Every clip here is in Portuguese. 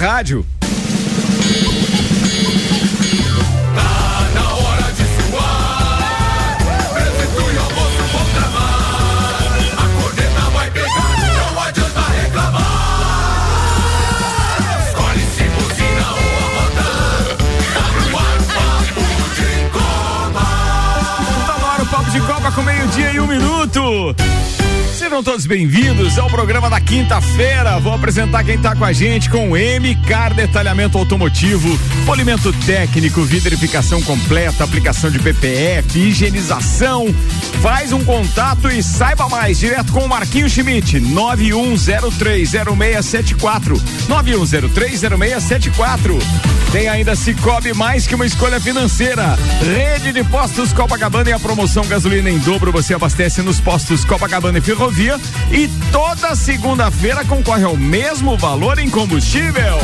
rádio. de Copa com meio-dia e um minuto. Sejam todos bem-vindos ao programa da quinta-feira. Vou apresentar quem está com a gente com MCAR Detalhamento Automotivo, polimento técnico, vidrificação completa, aplicação de PPF, higienização. Faz um contato e saiba mais direto com o Marquinho Schmidt, 91030674. 91030674. Tem ainda Cicobi mais que uma escolha financeira. Rede de postos Copacabana e a promoção gasolina em dobro você abastece nos postos Copacabana e Ferrovia e toda segunda-feira concorre ao mesmo valor em combustível.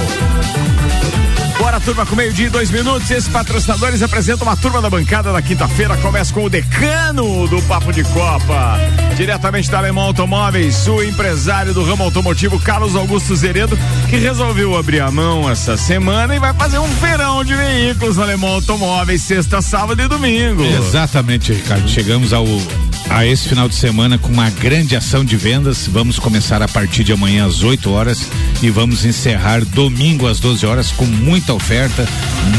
Bora, turma, com meio-dia e dois minutos. Esses patrocinadores apresentam uma turma da bancada da quinta-feira. Começa com o decano do Papo de Copa. Diretamente da Alemão Automóveis, o empresário do ramo automotivo, Carlos Augusto Zeredo, que resolveu abrir a mão essa semana e vai fazer um verão de veículos no Alemão Automóveis, sexta, sábado e domingo. Exatamente, Ricardo. Chegamos ao a esse final de semana com uma grande ação de vendas. Vamos começar a partir de amanhã às 8 horas e vamos encerrar domingo às 12 horas com muita oferta,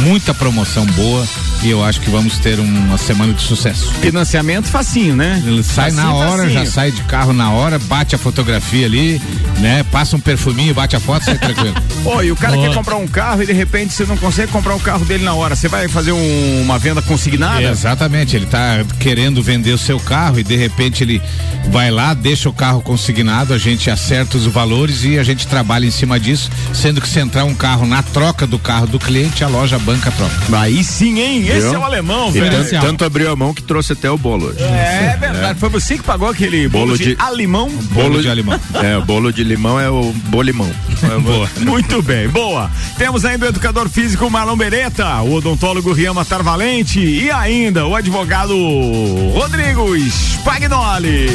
muita promoção boa e eu acho que vamos ter uma semana de sucesso. Financiamento facinho, né? Ele sai facinho, na hora, facinho. já sai de carro na hora, bate a fotografia ali, né? Passa um perfuminho, bate a foto, sai tranquilo. Pô, e o cara Boa. quer comprar um carro e de repente você não consegue comprar o carro dele na hora. Você vai fazer um, uma venda consignada? exatamente, ele está querendo vender o seu carro e de repente ele vai lá, deixa o carro consignado, a gente acerta os valores e a gente trabalha em cima disso, sendo que se entrar um carro na troca do carro do cliente, a loja banca troca. Aí sim, hein? Esse Viu? é o alemão, velho. Tanto, tanto, abriu a mão que trouxe até o bolo hoje. É, é verdade. É. Foi você que pagou aquele bolo, bolo de, de alimão? Bolo, bolo de alimão. é, o bolo de limão é o bolimão. boa. Muito bem, boa. Temos ainda o educador físico Marlon Beretta, o odontólogo Rian Matar Valente e ainda o advogado Rodrigo Spagnoli.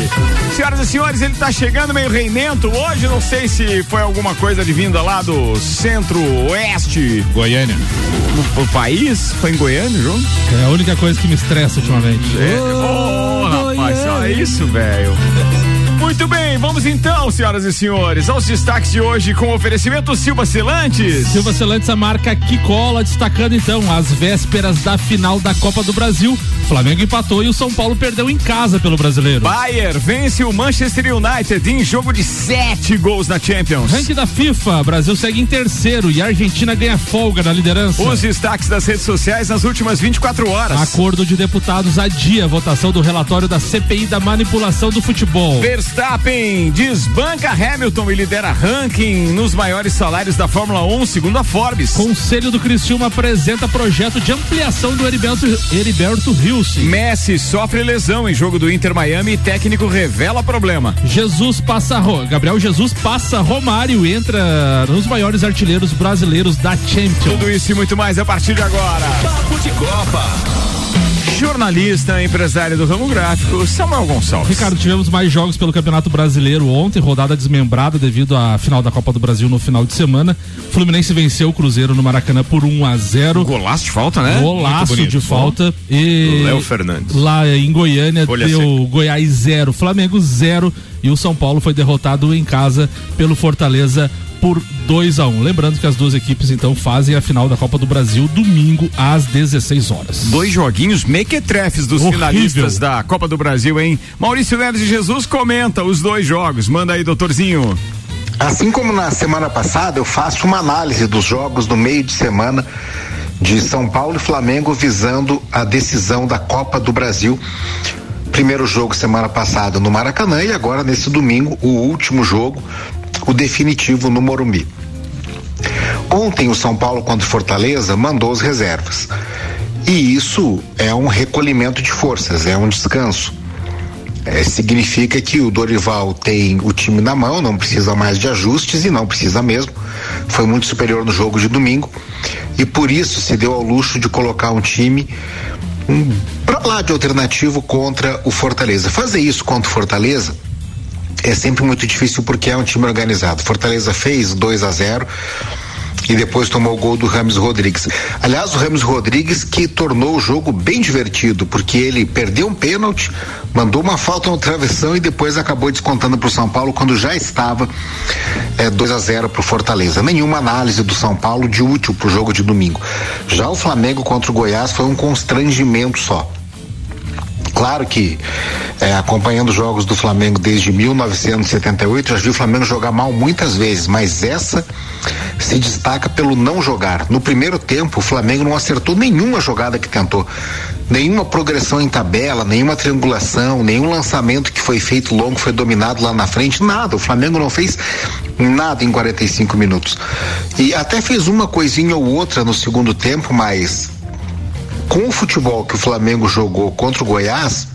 Senhoras e senhores, ele está chegando meio reinento hoje, não sei se foi alguma coisa de vinda lá do centro-oeste. Goiânia. O, país? Foi em Goiânia, É a única coisa que me estressa ultimamente. É. Oh, oh rapaz, olha isso, velho. Muito bem, vamos então, senhoras e senhores, aos destaques de hoje com o oferecimento Silva Celantes. Silva Celantes, a marca que cola, destacando então as vésperas da final da Copa do Brasil. Flamengo empatou e o São Paulo perdeu em casa pelo brasileiro. Bayern vence o Manchester United em jogo de sete gols na Champions. Ranking da FIFA, Brasil segue em terceiro e a Argentina ganha folga na liderança. Os destaques das redes sociais nas últimas 24 horas. Acordo de deputados adia a votação do relatório da CPI da manipulação do futebol. Verstappen desbanca Hamilton e lidera ranking nos maiores salários da Fórmula 1, segundo a Forbes. Conselho do Criciúma apresenta projeto de ampliação do Heriberto, Heriberto Rios. Messi sofre lesão em jogo do Inter Miami e técnico revela problema. Jesus passa Gabriel Jesus passa Romário e entra nos maiores artilheiros brasileiros da Champions. Tudo isso e muito mais a partir de agora. Papo de Copa jornalista, empresário do ramo gráfico, Samuel Gonçalves. Ricardo, tivemos mais jogos pelo Campeonato Brasileiro ontem, rodada desmembrada devido à final da Copa do Brasil no final de semana. Fluminense venceu o Cruzeiro no Maracanã por 1 a 0. Golaço de falta, né? Golaço de falta. E Léo Fernandes. Lá em Goiânia Folha deu seca. Goiás 0, Flamengo 0 e o São Paulo foi derrotado em casa pelo Fortaleza por 2 a 1 um. Lembrando que as duas equipes então fazem a final da Copa do Brasil domingo às 16 horas. Dois joguinhos mequetrefes dos Horrível. finalistas da Copa do Brasil, hein? Maurício Neves de Jesus comenta os dois jogos. Manda aí, doutorzinho. Assim como na semana passada, eu faço uma análise dos jogos do meio de semana de São Paulo e Flamengo visando a decisão da Copa do Brasil. Primeiro jogo semana passada no Maracanã e agora nesse domingo o último jogo o definitivo no Morumbi. Ontem o São Paulo contra Fortaleza mandou as reservas. E isso é um recolhimento de forças, é um descanso. É, significa que o Dorival tem o time na mão, não precisa mais de ajustes e não precisa mesmo. Foi muito superior no jogo de domingo e por isso se deu ao luxo de colocar um time um, para lá de alternativo contra o Fortaleza. Fazer isso contra o Fortaleza é sempre muito difícil porque é um time organizado. Fortaleza fez 2 a 0 e depois tomou o gol do Rames Rodrigues. Aliás, o Rames Rodrigues que tornou o jogo bem divertido, porque ele perdeu um pênalti, mandou uma falta no travessão e depois acabou descontando para o São Paulo quando já estava é, 2 a 0 para o Fortaleza. Nenhuma análise do São Paulo de útil para o jogo de domingo. Já o Flamengo contra o Goiás foi um constrangimento só. Claro que é, acompanhando jogos do Flamengo desde 1978, já vi o Flamengo jogar mal muitas vezes, mas essa se destaca pelo não jogar. No primeiro tempo, o Flamengo não acertou nenhuma jogada que tentou, nenhuma progressão em tabela, nenhuma triangulação, nenhum lançamento que foi feito longo foi dominado lá na frente, nada. O Flamengo não fez nada em 45 minutos. E até fez uma coisinha ou outra no segundo tempo, mas com o futebol que o Flamengo jogou contra o Goiás,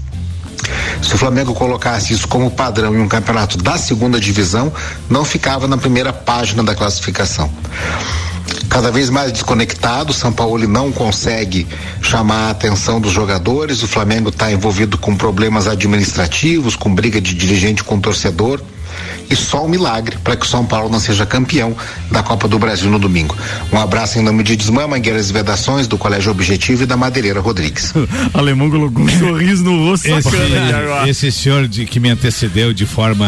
se o Flamengo colocasse isso como padrão em um campeonato da segunda divisão, não ficava na primeira página da classificação. Cada vez mais desconectado, São Paulo não consegue chamar a atenção dos jogadores. O Flamengo está envolvido com problemas administrativos, com briga de dirigente com torcedor e só um milagre para que o São Paulo não seja campeão da Copa do Brasil no domingo. Um abraço em nome de Desmã, Mangueiras e Vedações, do Colégio Objetivo e da Madeireira Rodrigues. Alemão colocou um sorriso no rosto esse, esse senhor de, que me antecedeu de forma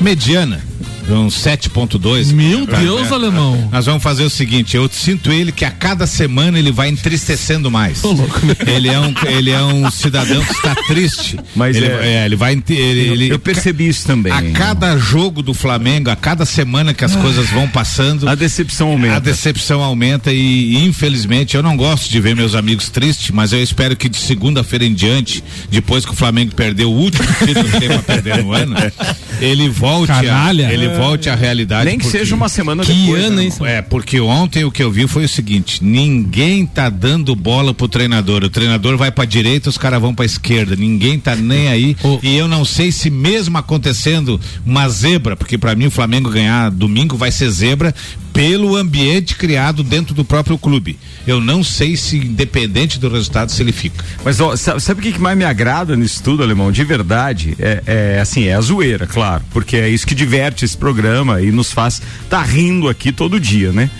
mediana um 7.2. Meu Deus, é, alemão. Nós vamos fazer o seguinte, eu sinto ele que a cada semana ele vai entristecendo mais. Tô louco. Ele é um ele é um cidadão que está triste. Mas ele, é, é ele vai ele, ele, Eu percebi isso também. A cada jogo do Flamengo, a cada semana que as ah, coisas vão passando, a decepção aumenta. A decepção aumenta e, e infelizmente eu não gosto de ver meus amigos tristes, mas eu espero que de segunda-feira em diante, depois que o Flamengo perdeu o último título que tem pra perder no ano, ele volte Canalha. a, ele volte à realidade. Nem que seja uma semana que depois. Ano, né? É, porque ontem o que eu vi foi o seguinte: ninguém tá dando bola pro treinador. O treinador vai pra direita, os caras vão pra esquerda. Ninguém tá nem aí. E eu não sei se mesmo acontecendo uma zebra, porque para mim o Flamengo ganhar domingo vai ser zebra pelo ambiente criado dentro do próprio clube. Eu não sei se, independente do resultado, se ele fica. Mas ó, sabe o que, mais me agrada nisso tudo, Alemão? De verdade, é, é, assim, é a zoeira, claro, porque é isso que diverte esse programa e nos faz tá rindo aqui todo dia, né?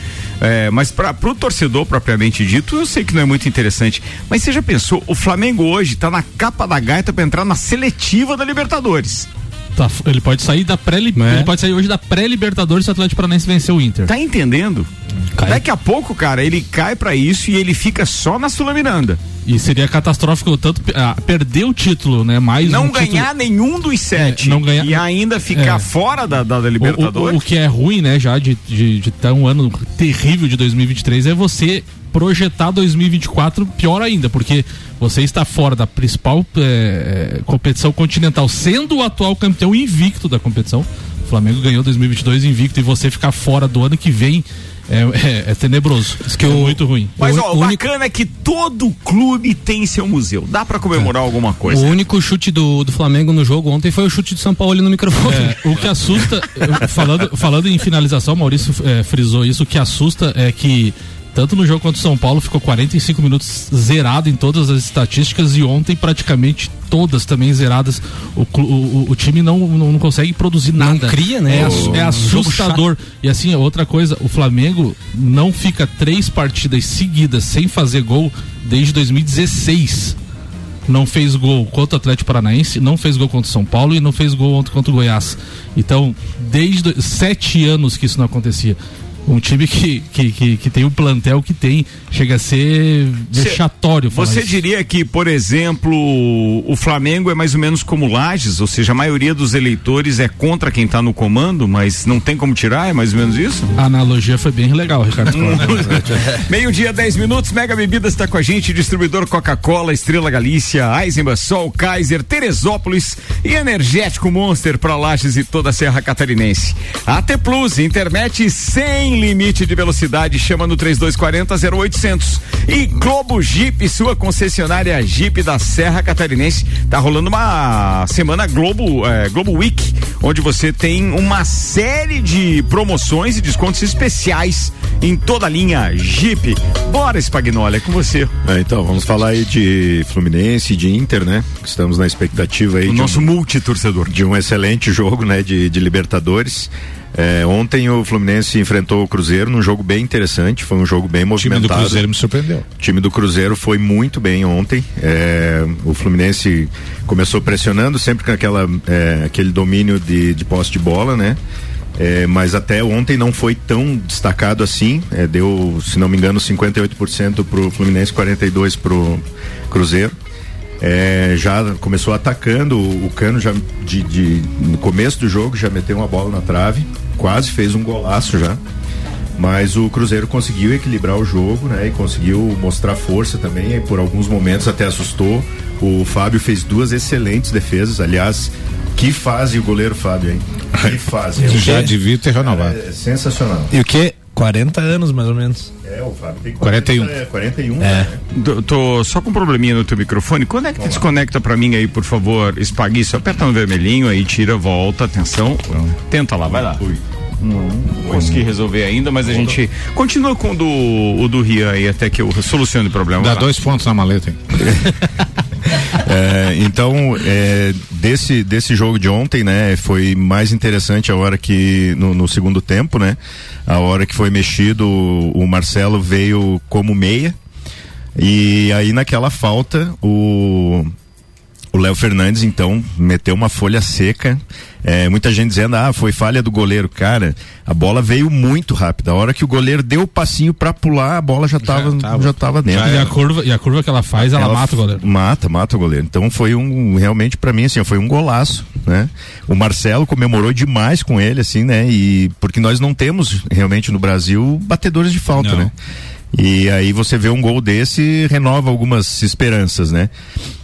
É, mas para o torcedor propriamente dito, eu sei que não é muito interessante. Mas você já pensou, o Flamengo hoje está na capa da gaita para entrar na seletiva da Libertadores. Tá, ele pode sair da pré é. ele pode sair hoje da pré-Libertadores se o Atlético Paranaense vencer o Inter. Tá entendendo? Cai. Daqui a pouco, cara, ele cai para isso e ele fica só na Sula Miranda. E seria catastrófico tanto ah, perder o título, né? Mais não um ganhar título... nenhum dos sete. É, não ganhar... E ainda ficar é. fora da, da, da Libertadores. O, o, o, que é ruim, né, já de, de, de ter um ano terrível de 2023 é você projetar 2024 pior ainda, porque você está fora da principal é, competição continental, sendo o atual campeão invicto da competição. O Flamengo ganhou 2022 invicto e você ficar fora do ano que vem é, é, é tenebroso. Isso que é o, muito ruim. Mas o, ó, o único... bacana é que todo clube tem seu museu. Dá para comemorar é. alguma coisa. O único chute do, do Flamengo no jogo ontem foi o chute de São Paulo ali no microfone. É, o que assusta, falando, falando em finalização, Maurício é, frisou isso, o que assusta é que tanto no jogo contra o São Paulo ficou 45 minutos zerado em todas as estatísticas e ontem praticamente todas também zeradas. O, o, o time não, não, não, consegue produzir nada. Não cria, né? É, é assustador. E assim, outra coisa, o Flamengo não fica três partidas seguidas sem fazer gol desde 2016 não fez gol contra o Atlético Paranaense, não fez gol contra o São Paulo e não fez gol ontem contra o Goiás. Então, desde sete anos que isso não acontecia um time que, que, que, que, tem o plantel que tem, chega a ser vexatório. Você diria que, por exemplo, o Flamengo é mais ou menos como Lages, ou seja, a maioria dos eleitores é contra quem está no comando, mas não tem como tirar, é mais ou menos isso? A analogia foi bem legal, Ricardo. Meio-dia, 10 minutos, Mega Bebidas está com a gente, distribuidor Coca-Cola, Estrela Galícia, Eisenbach, Sol, Kaiser, Teresópolis e Energético Monster para Lages e toda a Serra Catarinense. AT Plus, internet sem limite de velocidade, chama no 3240 0800. E Globo Jeep, sua concessionária Jeep da Serra Catarinense, tá rolando uma semana Globo, é, Globo Week, onde você tem uma série de promoções e descontos especiais em toda a linha Jeep. Bora, Spagnoli, é com você. É, então, vamos falar aí de Fluminense, de Inter, né? Estamos na expectativa aí. O nosso um, multitorcedor. De um excelente jogo, né? De, de Libertadores. É, ontem o Fluminense enfrentou o Cruzeiro num jogo bem interessante, foi um jogo bem movimentado. O time do Cruzeiro me surpreendeu. O time do Cruzeiro foi muito bem ontem. É, o Fluminense começou pressionando sempre com aquela, é, aquele domínio de, de posse de bola, né? É, mas até ontem não foi tão destacado assim. É, deu, se não me engano, 58% para o Fluminense, 42% para o Cruzeiro. É, já começou atacando o, o Cano já de, de, no começo do jogo já meteu uma bola na trave, quase fez um golaço já. Mas o Cruzeiro conseguiu equilibrar o jogo, né? E conseguiu mostrar força também. E por alguns momentos até assustou. O Fábio fez duas excelentes defesas. Aliás, que fase o goleiro Fábio, hein? Que fase. Já devia ter renovado. É, é sensacional. E o que? 40 anos, mais ou menos. É, o Fábio tem 40, 41. É, 41. É. Né? Tô, tô, só com um probleminha no teu microfone. Quando é que Vamos desconecta lá. pra mim aí, por favor, Espaguiço? Aperta no vermelhinho aí, tira, volta, atenção. Tenta lá, vai lá. Ui. Não, não consegui resolver ainda, mas a gente continua com o do, o do Rian aí até que eu solucione o problema. Dá dois pontos na maleta, hein? é, então, é, desse, desse jogo de ontem, né, foi mais interessante a hora que, no, no segundo tempo, né, a hora que foi mexido, o, Marcelo veio como meia, e aí naquela falta, o, o Léo Fernandes, então, meteu uma folha seca. É, muita gente dizendo, ah, foi falha do goleiro. Cara, a bola veio muito rápida. A hora que o goleiro deu o passinho para pular, a bola já estava já tava dentro. Já e, a curva, e a curva que ela faz, ela, ela mata o goleiro. Mata, mata o goleiro. Então foi um, realmente para mim, assim, foi um golaço, né? O Marcelo comemorou demais com ele, assim, né? E porque nós não temos realmente no Brasil batedores de falta, não. né? E aí você vê um gol desse renova algumas esperanças, né?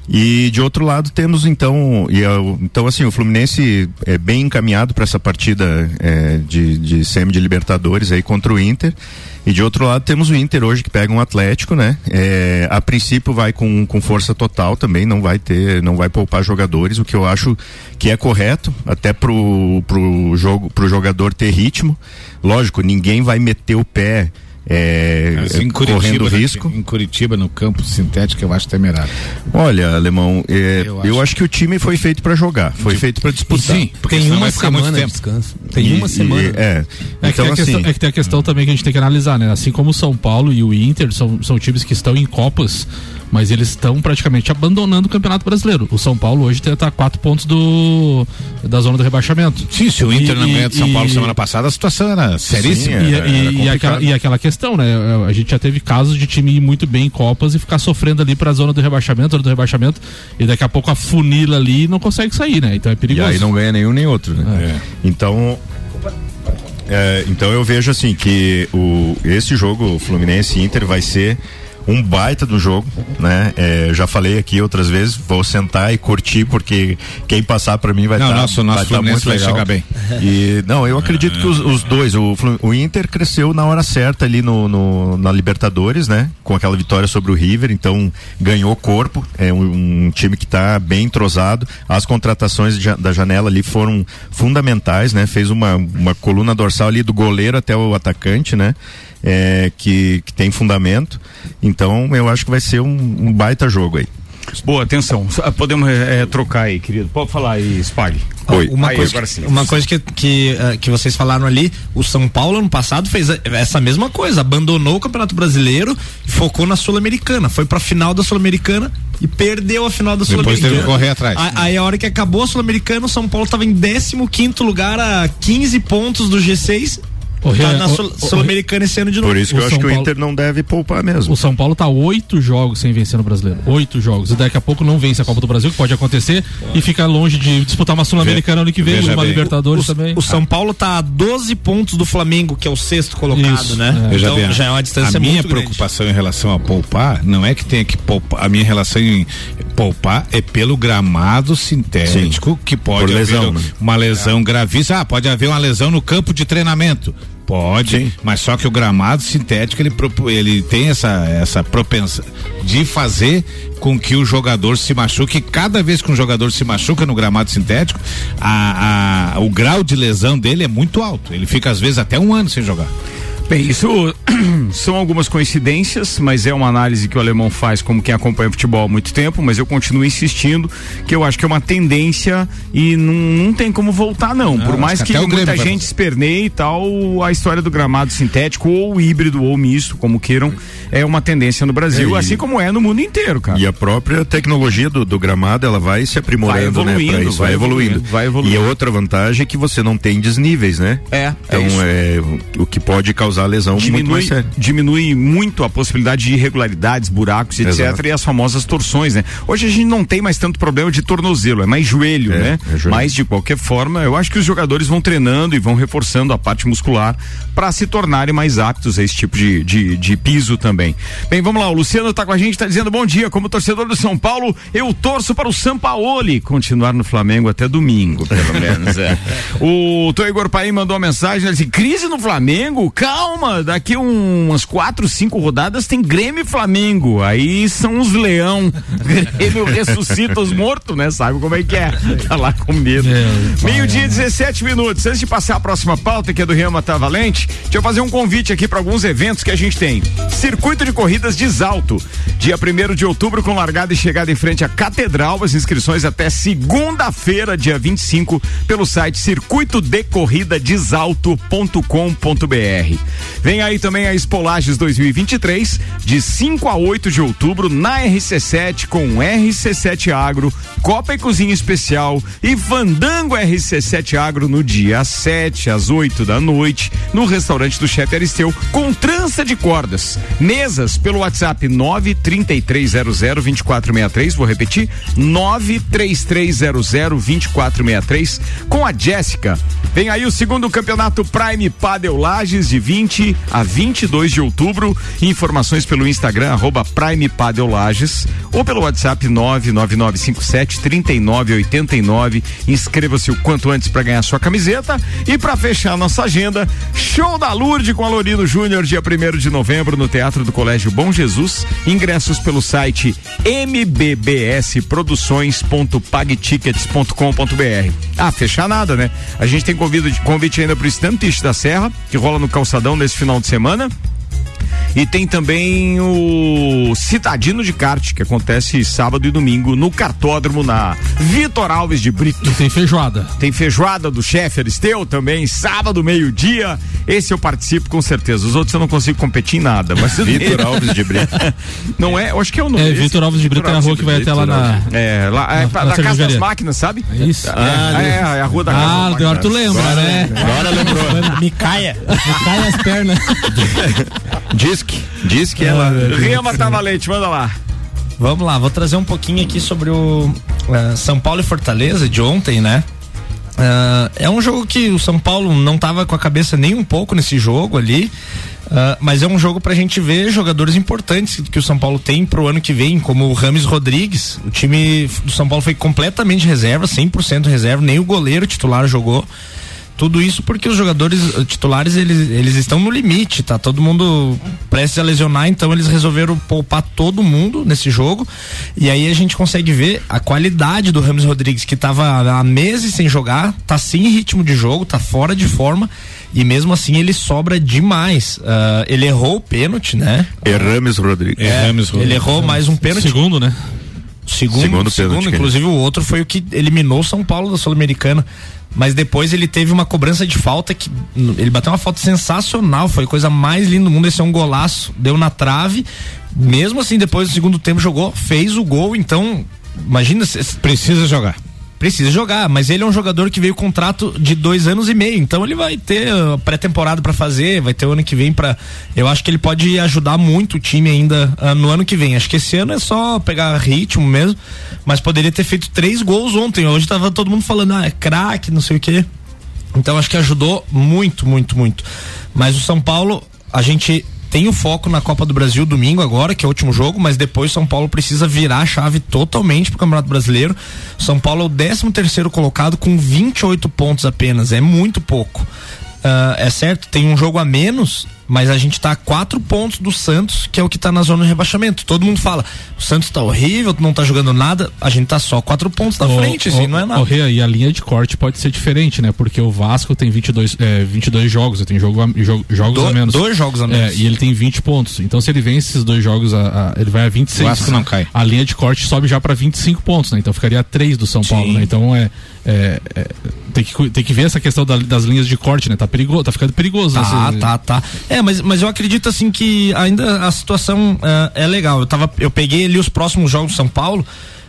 E de outro lado temos então, e, então assim, o Fluminense é bem encaminhado para essa partida é, de, de semi de Libertadores aí contra o Inter. E de outro lado temos o Inter hoje que pega um Atlético, né? É, a princípio vai com, com força total também, não vai ter, não vai poupar jogadores, o que eu acho que é correto, até pro, pro jogo, pro jogador ter ritmo. Lógico, ninguém vai meter o pé é, em Curitiba, correndo risco. Em Curitiba, no campo sintético, eu acho temerário. Olha, Alemão, é, eu, acho... eu, acho... que o time foi feito para jogar, foi de... feito para disputar. Sim, porque tem uma semana de descanso. Tem e, uma semana. E, é. É, então, que assim... questão, é que tem a questão também que a gente tem que analisar, né? Assim como o São Paulo e o Inter são, são times que estão em Copas mas eles estão praticamente abandonando o Campeonato Brasileiro. O São Paulo hoje está a quatro pontos do da zona do rebaixamento. Sim, se o Inter não ganha de São Paulo semana passada, a situação era seríssima. Sim, era, e, era e, aquela, e, aquela, questão, né? A gente já teve casos de time ir muito bem em Copas e ficar sofrendo ali para a zona do rebaixamento, zona do rebaixamento, e daqui a pouco a funila ali e não consegue sair, né? Então é perigoso. E aí não ganha nenhum nem outro, né? É. Então é, então eu vejo assim que o, esse jogo Fluminense Inter vai ser um baita do jogo, né? É, já falei aqui outras vezes, vou sentar e curtir porque quem passar para mim vai estar tá, nosso, nosso vai tá muito legal. chegar bem. E não, eu acredito que os, os dois, o, o, Inter cresceu na hora certa ali no, no, na Libertadores, né? Com aquela vitória sobre o River, então ganhou corpo, é um, um time que está bem entrosado. As contratações de, da janela ali foram fundamentais, né? Fez uma, uma coluna dorsal ali do goleiro até o atacante, né? É, que, que tem fundamento. Então eu acho que vai ser um, um baita jogo aí. Boa, atenção. Podemos é, trocar aí, querido. Pode falar aí, Spag. Oi. Uma, aí, coisa, que, uma coisa que, que, uh, que vocês falaram ali, o São Paulo ano passado fez essa mesma coisa, abandonou o Campeonato Brasileiro e focou na Sul-Americana. Foi pra final da Sul-Americana e perdeu a final da Sul-Americana. Depois teve que correr atrás. A, aí a hora que acabou a Sul-Americana, o São Paulo estava em 15 quinto lugar a 15 pontos do G6 o tá na Sul-Americana esse ano de novo. Por isso que o eu São acho que o Inter não deve poupar mesmo. O São Paulo tá oito jogos sem vencer no brasileiro. Oito jogos. E daqui a pouco não vence a Copa do Brasil, que pode acontecer, e fica longe de disputar uma Sul-Americana ano que vem, uma bem. Libertadores o, também. O São Paulo tá a 12 pontos do Flamengo, que é o sexto colocado, isso, né? É. Então já é uma distância a muito minha preocupação grande. em relação a poupar não é que tenha que poupar. A minha relação em poupar é pelo gramado sintético, Sim. que pode Por haver lesão, né? uma lesão é. gravíssima. Ah, pode haver uma lesão no campo de treinamento Pode, Sim. mas só que o gramado sintético ele, ele tem essa, essa propensão de fazer com que o jogador se machuque. Cada vez que um jogador se machuca no gramado sintético, a, a, o grau de lesão dele é muito alto. Ele fica às vezes até um ano sem jogar. Bem, isso são algumas coincidências, mas é uma análise que o alemão faz como quem acompanha futebol há muito tempo, mas eu continuo insistindo que eu acho que é uma tendência e não, não tem como voltar não, não por mais que, que muita gente esperneie e tal, a história do gramado sintético ou híbrido ou misto, como queiram, é uma tendência no Brasil, é, assim como é no mundo inteiro, cara. E a própria tecnologia do, do gramado, ela vai se aprimorando, vai evoluindo, né, isso, vai, vai evoluindo. evoluindo. Vai evoluindo. E a outra vantagem é que você não tem desníveis, né? É. é então é, é o que pode causar causar lesão diminui, muito mais séria. Diminui muito a possibilidade de irregularidades, buracos, etc. Exato. E as famosas torções, né? Hoje a gente não tem mais tanto problema de tornozelo, é mais joelho, é, né? É joelho. Mas de qualquer forma, eu acho que os jogadores vão treinando e vão reforçando a parte muscular para se tornarem mais aptos a esse tipo de, de, de, piso também. Bem, vamos lá, o Luciano está com a gente, está dizendo bom dia, como torcedor do São Paulo, eu torço para o Sampaoli continuar no Flamengo até domingo, pelo menos, é. O Tô Igor Paim mandou uma mensagem, ele disse, crise no Flamengo? Calma calma, daqui um, umas quatro, cinco rodadas tem Grêmio e Flamengo. Aí são os leão. Grêmio ressuscita os mortos, né? Sabe como é que é? Tá lá com medo. Meio-dia, 17 minutos. Antes de passar a próxima pauta, que é do Rio Mata Valente, deixa eu fazer um convite aqui para alguns eventos que a gente tem. Circuito de Corridas de Salto. Dia 1 de outubro, com largada e chegada em frente à Catedral. As inscrições até segunda-feira, dia 25, pelo site circuitodecorridadesalto.com.br. Vem aí também a Espolages 2023, de 5 a 8 de outubro, na RC7, com RC7 Agro, Copa e Cozinha Especial e Fandango RC7 Agro no dia 7 às 8 da noite, no restaurante do chefe Aristeu, com trança de cordas. Mesas pelo WhatsApp 933002463, vou repetir, 933002463, com a Jéssica. Vem aí o segundo campeonato Prime Padel Lages de 20 20 a 22 de outubro. Informações pelo Instagram, arroba Prime Lages, ou pelo WhatsApp 99957 3989. Inscreva-se o quanto antes para ganhar sua camiseta. E para fechar nossa agenda, show da Lourdes com Alorino Júnior, dia 1 de novembro, no Teatro do Colégio Bom Jesus. Ingressos pelo site mbbsproduções.pagtickets.com.br. Ah, fechar nada, né? A gente tem convite, convite ainda pro Estantiste da Serra, que rola no calçadão nesse final de semana. E tem também o Citadino de Kart, que acontece sábado e domingo no cartódromo na Vitor Alves de Brito. E tem feijoada. Tem feijoada do chefe Aristeu também, sábado, meio-dia. Esse eu participo com certeza. Os outros eu não consigo competir em nada. Mas Vitor Alves de Brito. não é? Eu acho que é o nome. É, Vitor Alves de Brito é a rua que vai até lá na. É, lá, é, na, da Casa das Máquinas, sabe? É isso. Ah, é, é, a rua da Casa ah, das Máquinas. Ah, tu lembra, né? Agora lembrou. Me caia. Me caia as pernas. Diz que, diz que ela. Rema tá valente, manda lá. Vamos lá, vou trazer um pouquinho aqui sobre o uh, São Paulo e Fortaleza de ontem, né? Uh, é um jogo que o São Paulo não tava com a cabeça nem um pouco nesse jogo ali. Uh, mas é um jogo pra gente ver jogadores importantes que o São Paulo tem pro ano que vem, como o Rames Rodrigues. O time do São Paulo foi completamente reserva, 100% reserva, nem o goleiro titular jogou. Tudo isso porque os jogadores titulares eles, eles estão no limite, tá? Todo mundo prestes a lesionar, então eles resolveram poupar todo mundo nesse jogo. E aí a gente consegue ver a qualidade do Ramos Rodrigues, que estava há meses sem jogar, tá sem ritmo de jogo, tá fora de forma. E mesmo assim ele sobra demais. Uh, ele errou o pênalti, né? Errames Rodrigues. É, Errames Rodrigues. Ele errou mais um pênalti. Segundo, né? Segundo, segundo, segundo inclusive o outro foi o que eliminou o São Paulo da Sul-Americana mas depois ele teve uma cobrança de falta que ele bateu uma falta sensacional, foi a coisa mais linda do mundo, esse é um golaço, deu na trave, mesmo assim depois do segundo tempo jogou, fez o gol, então imagina, precisa jogar precisa jogar, mas ele é um jogador que veio contrato de dois anos e meio, então ele vai ter uh, pré-temporada para fazer, vai ter o ano que vem para, eu acho que ele pode ajudar muito o time ainda uh, no ano que vem. Acho que esse ano é só pegar ritmo mesmo, mas poderia ter feito três gols ontem. Hoje tava todo mundo falando, ah, é craque, não sei o quê. Então acho que ajudou muito, muito, muito. Mas o São Paulo, a gente tem o foco na Copa do Brasil domingo agora, que é o último jogo, mas depois São Paulo precisa virar a chave totalmente pro Campeonato Brasileiro. São Paulo é o 13 terceiro colocado com 28 pontos apenas, é muito pouco. Uh, é certo, tem um jogo a menos, mas a gente tá a quatro pontos do Santos, que é o que tá na zona de rebaixamento. Todo mundo fala, o Santos tá horrível, não tá jogando nada, a gente tá só quatro pontos da frente, assim, não é nada. Rê, e a linha de corte pode ser diferente, né? Porque o Vasco tem 22, é, 22 jogos, tem jogo a, jogo, jogos Do, a menos. Dois jogos a menos. É, e ele tem 20 pontos. Então se ele vence esses dois jogos, a, a, ele vai a 26. O Vasco não cai. A linha de corte sobe já para 25 pontos, né? Então ficaria a 3 do São Sim. Paulo, né? Então é, é, é, tem, que, tem que ver essa questão da, das linhas de corte, né? Tá perigoso, tá ficando perigoso. Tá, tá, tá. É, mas, mas eu acredito assim que ainda a situação uh, é legal. Eu tava, eu peguei ali os próximos jogos do São Paulo.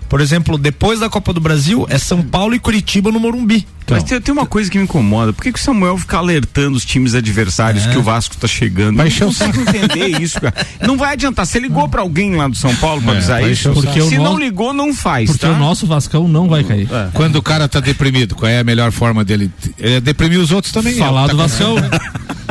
Por exemplo, depois da Copa do Brasil, é São Paulo e Curitiba no Morumbi. Então. Mas tem, tem, uma coisa que me incomoda. Por que, que o Samuel fica alertando os times adversários é. que o Vasco está chegando? Vai não consigo entender isso, cara. Não vai adiantar. Você ligou para alguém lá do São Paulo para é, avisar isso? Porque Se não ligou, não faz. Porque tá? o nosso Vascão não vai cair. É. Quando o cara tá deprimido, qual é a melhor forma dele? É deprimir os outros também. Falar é, do tá Vascão.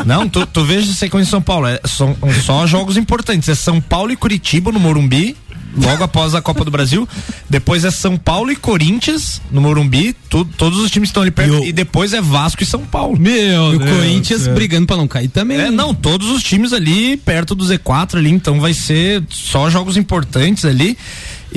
Não, tu, tu veja a sequência em São Paulo. É, são só jogos importantes. É São Paulo e Curitiba no Morumbi logo após a Copa do Brasil. Depois é São Paulo e Corinthians no Morumbi. Tu, todos os times estão ali perto. E, o... e, depois é Vasco e São Paulo. Meu e o Corinthians brigando para não cair também. É, não, todos os times ali perto do Z4 ali. Então vai ser só jogos importantes ali.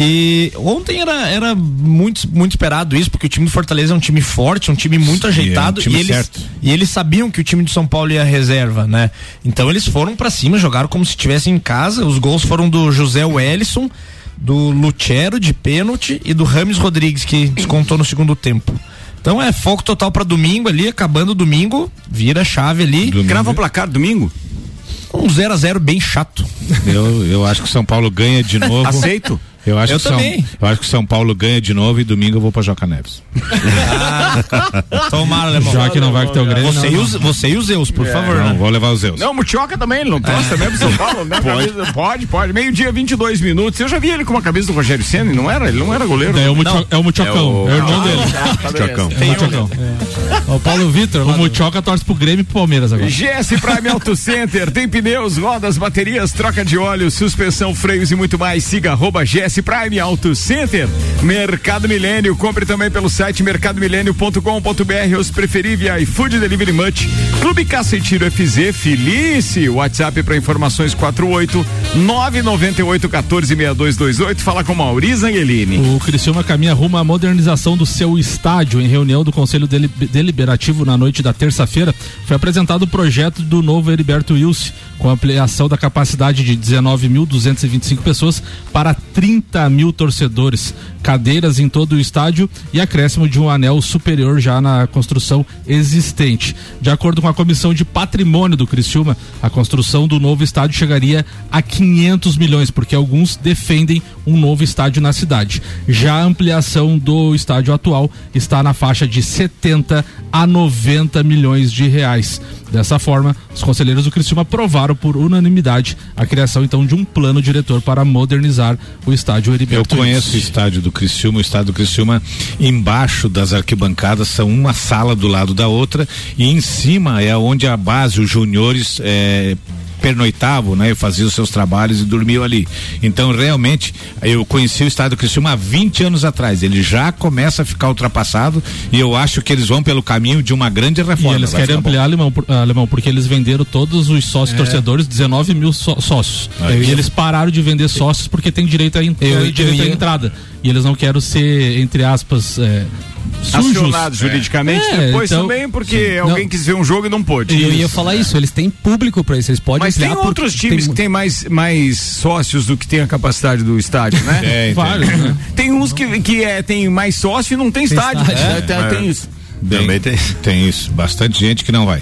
E ontem era, era muito, muito esperado isso, porque o time do Fortaleza é um time forte, um time muito Sim, ajeitado. É um time e, eles, e eles sabiam que o time do São Paulo ia reserva, né? Então eles foram para cima, jogaram como se estivessem em casa. Os gols foram do José Wellison, do Lucero de pênalti e do Rames Rodrigues, que descontou no segundo tempo. Então é foco total para domingo ali, acabando domingo, vira a chave ali. Domingo. Grava o placar domingo? Um 0 a 0 bem chato. Eu, eu acho que o São Paulo ganha de novo. Aceito? Eu acho, eu que também. São, eu acho que São Paulo ganha de novo e domingo eu vou pra Joca Neves. ah, tomara, Lemão. Já que não vai com teu grande. Você, não, e os, você e os Zeus, por é. favor. Não, vou levar os Zeus. Não, o Mutioca também, ele não trouxe é. também pro São Paulo, né? Pode, pode. pode. Meio-dia, 22 minutos. Eu já vi ele com uma camisa do Rogério Senna, não era? Ele não era goleiro. É, o, Mutio, é o Mutiocão, é o, é o irmão ah, dele. Tá, tá Mutiocão. Tem o Mutiocão. É. O Paulo Vitor, o Mutioca torce pro Grêmio e pro Palmeiras agora. GS Prime Auto Center, tem pneus, rodas, baterias, troca de óleo, suspensão, freios e muito mais. Siga arroba GS Prime Auto Center. Mercado Milênio, compre também pelo site mercadomilênio.com.br, os preferíveis iFood Delivery Much, Clube Caça e Tiro FZ, Felice, WhatsApp para informações 48 998 14 6228. Fala com Mauriz Angelini. O Criciúma caminha rumo à modernização do seu estádio. Em reunião do Conselho Deliberativo na noite da terça-feira, foi apresentado o projeto do novo Heriberto Wilson, com ampliação da capacidade de 19.225 pessoas para 30 mil torcedores cadeiras em todo o estádio e acréscimo de um anel superior já na construção existente. De acordo com a comissão de patrimônio do Criciúma, a construção do novo estádio chegaria a 500 milhões, porque alguns defendem um novo estádio na cidade. Já a ampliação do estádio atual está na faixa de 70 a 90 milhões de reais. Dessa forma, os conselheiros do Criciúma aprovaram por unanimidade a criação então de um plano diretor para modernizar o estádio Heriberto. Eu conheço o estádio do Criciúma, o estádio do Criciúma, embaixo das arquibancadas são uma sala do lado da outra e em cima é onde a base, os juniores é, pernoitavam, né? Faziam os seus trabalhos e dormiam ali. Então, realmente, eu conheci o estado do Criciúma há 20 anos atrás. Ele já começa a ficar ultrapassado e eu acho que eles vão pelo caminho de uma grande reforma. E eles querem ampliar, alemão, alemão, porque eles venderam todos os sócios é. torcedores, 19 mil sócios. e eles pararam de vender sócios porque tem direito eu, direito à entrada. E eles não querem ser, entre aspas, é, sujos. Acionados juridicamente é, depois então, também, porque sim, alguém não. quis ver um jogo e não pôde. Eu ia falar isso, eles têm público para isso, eles podem Mas tem outros times tem... que têm mais, mais sócios do que tem a capacidade do estádio, né? É, Vários, né? Tem uns que, que é, tem mais sócio e não tem, tem estádio. estádio. É, tem isso. Também tem. Tem isso. Bastante gente que não vai.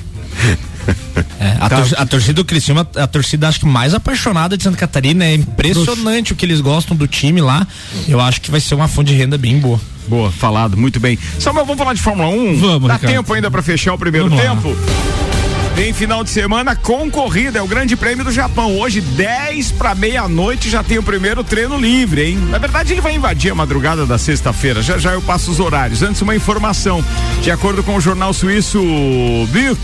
É, a, tá. torcida, a, torcida do Criciúma, a torcida acho que mais apaixonada de Santa Catarina, é impressionante o que eles gostam do time lá. Eu acho que vai ser uma fonte de renda bem boa. Boa, falado, muito bem. Samuel, vamos falar de Fórmula 1? Vamos, Dá Ricardo. tempo ainda para fechar o primeiro vamos tempo? Lá. Tem final de semana com corrida, é o Grande Prêmio do Japão. Hoje, 10 para meia-noite, já tem o primeiro treino livre, hein? Na verdade, ele vai invadir a madrugada da sexta-feira. Já já eu passo os horários. Antes, uma informação. De acordo com o jornal suíço Bild,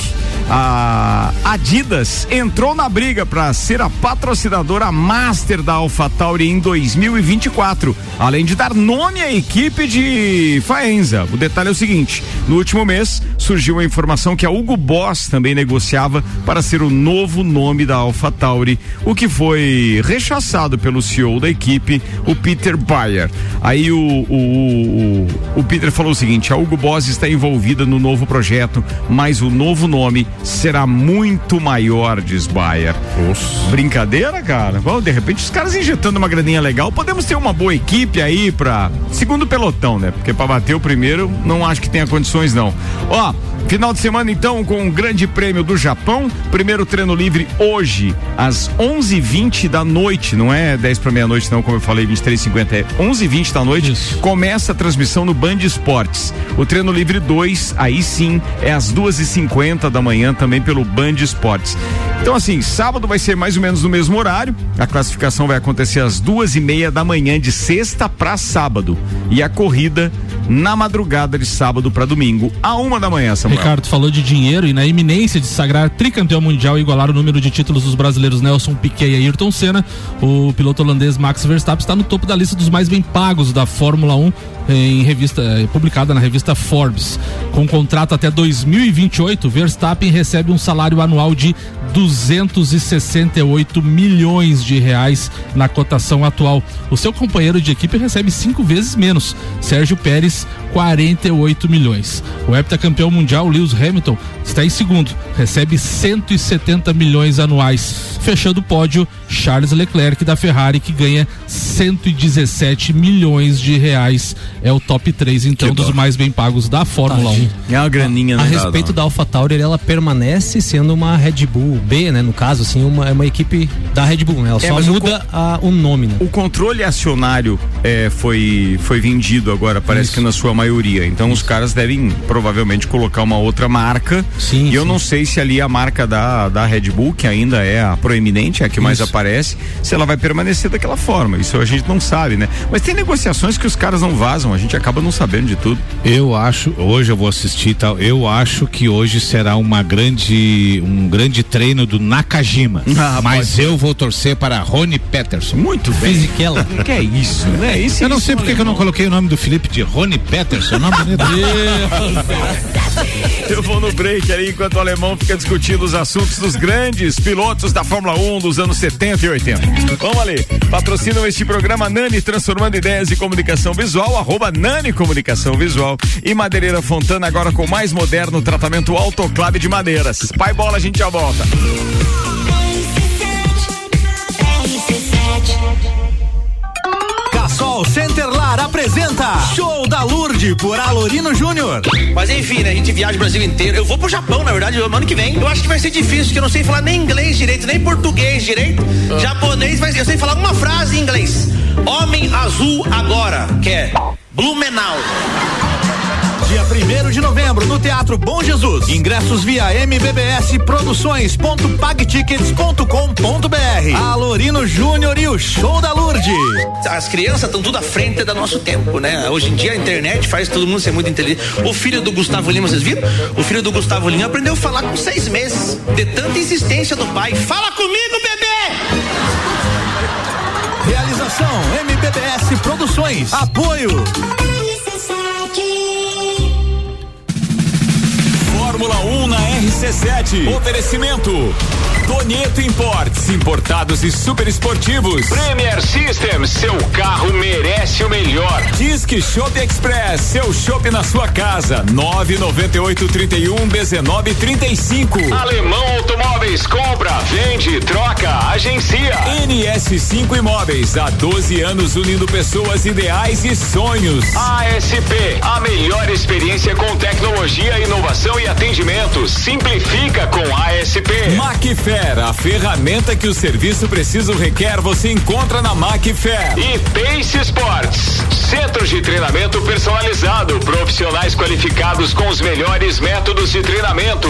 a Adidas entrou na briga para ser a patrocinadora master da AlphaTauri em 2024, além de dar nome à equipe de Faenza. O detalhe é o seguinte: no último mês surgiu a informação que a Hugo Boss também negociava para ser o novo nome da AlphaTauri, o que foi rechaçado pelo CEO da equipe, o Peter Bayer. Aí o, o, o, o Peter falou o seguinte: a Hugo Boss está envolvida no novo projeto, mas o novo nome será muito maior, diz Bayer. Nossa. Brincadeira, cara? Bom, de repente os caras injetando uma graninha legal, podemos ter uma boa equipe aí para segundo pelotão, né? Porque para bater o primeiro, não acho que tenha condições não. Ó, Final de semana então com o Grande Prêmio do Japão. Primeiro treino livre hoje às 11:20 da noite, não é 10 para meia-noite não, como eu falei, 23:50 é 11:20 da noite. Isso. Começa a transmissão no Band Esportes. O treino livre 2, aí sim, é às 2h50 da manhã também pelo Band Esportes. Então assim, sábado vai ser mais ou menos no mesmo horário. A classificação vai acontecer às duas e meia da manhã de sexta para sábado e a corrida na madrugada de sábado para domingo, a uma da manhã, Samuel. Ricardo falou de dinheiro e na iminência de sagrar tricampeão mundial e igualar o número de títulos dos brasileiros Nelson Piquet e Ayrton Senna, o piloto holandês Max Verstappen está no topo da lista dos mais bem pagos da Fórmula 1 em revista eh, publicada na revista Forbes. Com contrato até 2028, Verstappen recebe um salário anual de 268 milhões de reais na cotação atual. O seu companheiro de equipe recebe cinco vezes menos. Sérgio Pérez, 48 milhões. O heptacampeão mundial Lewis Hamilton está em segundo, recebe 170 milhões anuais. Fechando o pódio, Charles Leclerc da Ferrari que ganha 117 milhões de reais. É o top 3 então que dos dó. mais bem pagos da Fórmula Tadinho. 1. É uma graninha, né? A respeito da AlphaTauri, ela permanece sendo uma Red Bull B, né, no caso assim, uma é uma equipe da Red Bull, né? Ela é, só muda o, a, o nome, né? O controle acionário é, foi foi vendido agora, parece Isso. que na sua maioria. Então Isso. os caras devem provavelmente colocar uma outra marca. Sim. E eu sim. não sei se ali a marca da da Red Bull, que ainda é a proeminente, é a que Isso. mais aparece, se ela vai permanecer daquela forma. Isso a gente não sabe, né? Mas tem negociações que os caras não vazam, a gente acaba não sabendo de tudo. Eu acho, hoje eu vou assistir tal, eu acho que hoje será uma grande, um grande treino do Nakajima. Ah, mas eu vou torcer para Rony Peterson. Muito bem. Fisichella. que é isso, né? Isso, eu não sei porque que eu não coloquei o nome do Felipe de Rony Peterson, nome bonito. eu vou no break ali enquanto o alemão fica discutindo os assuntos dos grandes pilotos da Fórmula 1 dos anos 70 e 80. Vamos ali. Patrocinam este programa Nani Transformando Ideias e Comunicação Visual, arroba Nani Comunicação Visual e Madeireira Fontana agora com mais moderno tratamento autoclave de madeiras. Pai bola, a gente já volta. Sol Centerlar apresenta Show da Lourdes por Alorino Júnior. Mas enfim, né, a gente viaja o Brasil inteiro. Eu vou pro Japão, na verdade, no ano que vem. Eu acho que vai ser difícil, porque eu não sei falar nem inglês direito, nem português direito. Ah. Japonês, mas eu sei falar uma frase em inglês. Homem azul agora, que é Blumenau dia 1 de novembro, no Teatro Bom Jesus. Ingressos via MBBS Produções.pagtickets.com.br. Alorino Júnior e o Show da Lourdes. As crianças estão tudo à frente do nosso tempo, né? Hoje em dia a internet faz todo mundo ser muito inteligente. O filho do Gustavo Lima, vocês viram? O filho do Gustavo Lima aprendeu a falar com seis meses, de tanta insistência do pai. Fala comigo, bebê! Realização MBBS Produções. Apoio. Fórmula 1 na RC7. Oferecimento. Tonieto Imports, importados e super esportivos. Premier System, seu carro merece o melhor. Disque Shop Express, seu shopping na sua casa. 998 31 19 35. Alemão Automóveis, compra, vende, troca, agencia. NS5 Imóveis, há 12 anos unindo pessoas ideais e sonhos. ASP, a melhor experiência com tecnologia, inovação e atendimento. Simplifica com ASP. Macfair a ferramenta que o serviço preciso requer, você encontra na Macfair. E Pace Sports, centros de treinamento personalizado, profissionais qualificados com os melhores métodos de treinamento.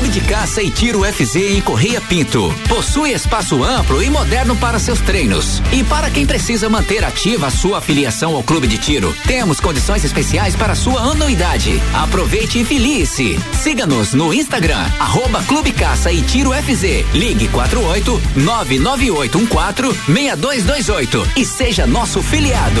Clube de Caça e Tiro FZ em Correia Pinto. Possui espaço amplo e moderno para seus treinos. E para quem precisa manter ativa a sua afiliação ao Clube de Tiro, temos condições especiais para sua anuidade. Aproveite e filie-se. Siga-nos no Instagram, arroba Clube Caça e Tiro FZ. Ligue 48 99814 6228 e seja nosso filiado.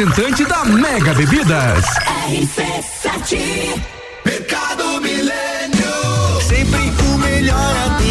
representante da Mega Bebidas. RC7 Mercado Milênio. Sempre o melhor atendimento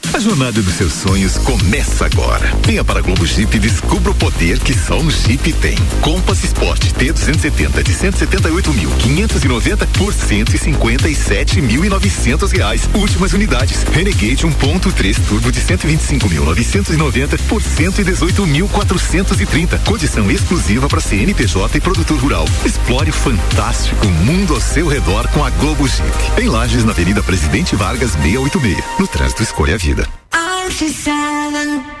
Jornada dos seus sonhos começa agora. Venha para a Globo Jeep e descubra o poder que só um Jeep tem. Compass Sport T270 de 178.590 por 157.900 reais. Últimas unidades. Renegade 1.3 Turbo de 125.990 por 118.430. Condição exclusiva para CNPJ e produtor rural. Explore o fantástico mundo ao seu redor com a Globo Jeep. Em Lages, na Avenida Presidente Vargas 686. No trânsito escolha a vida. 47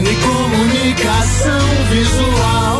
Nani Comunicação Visual.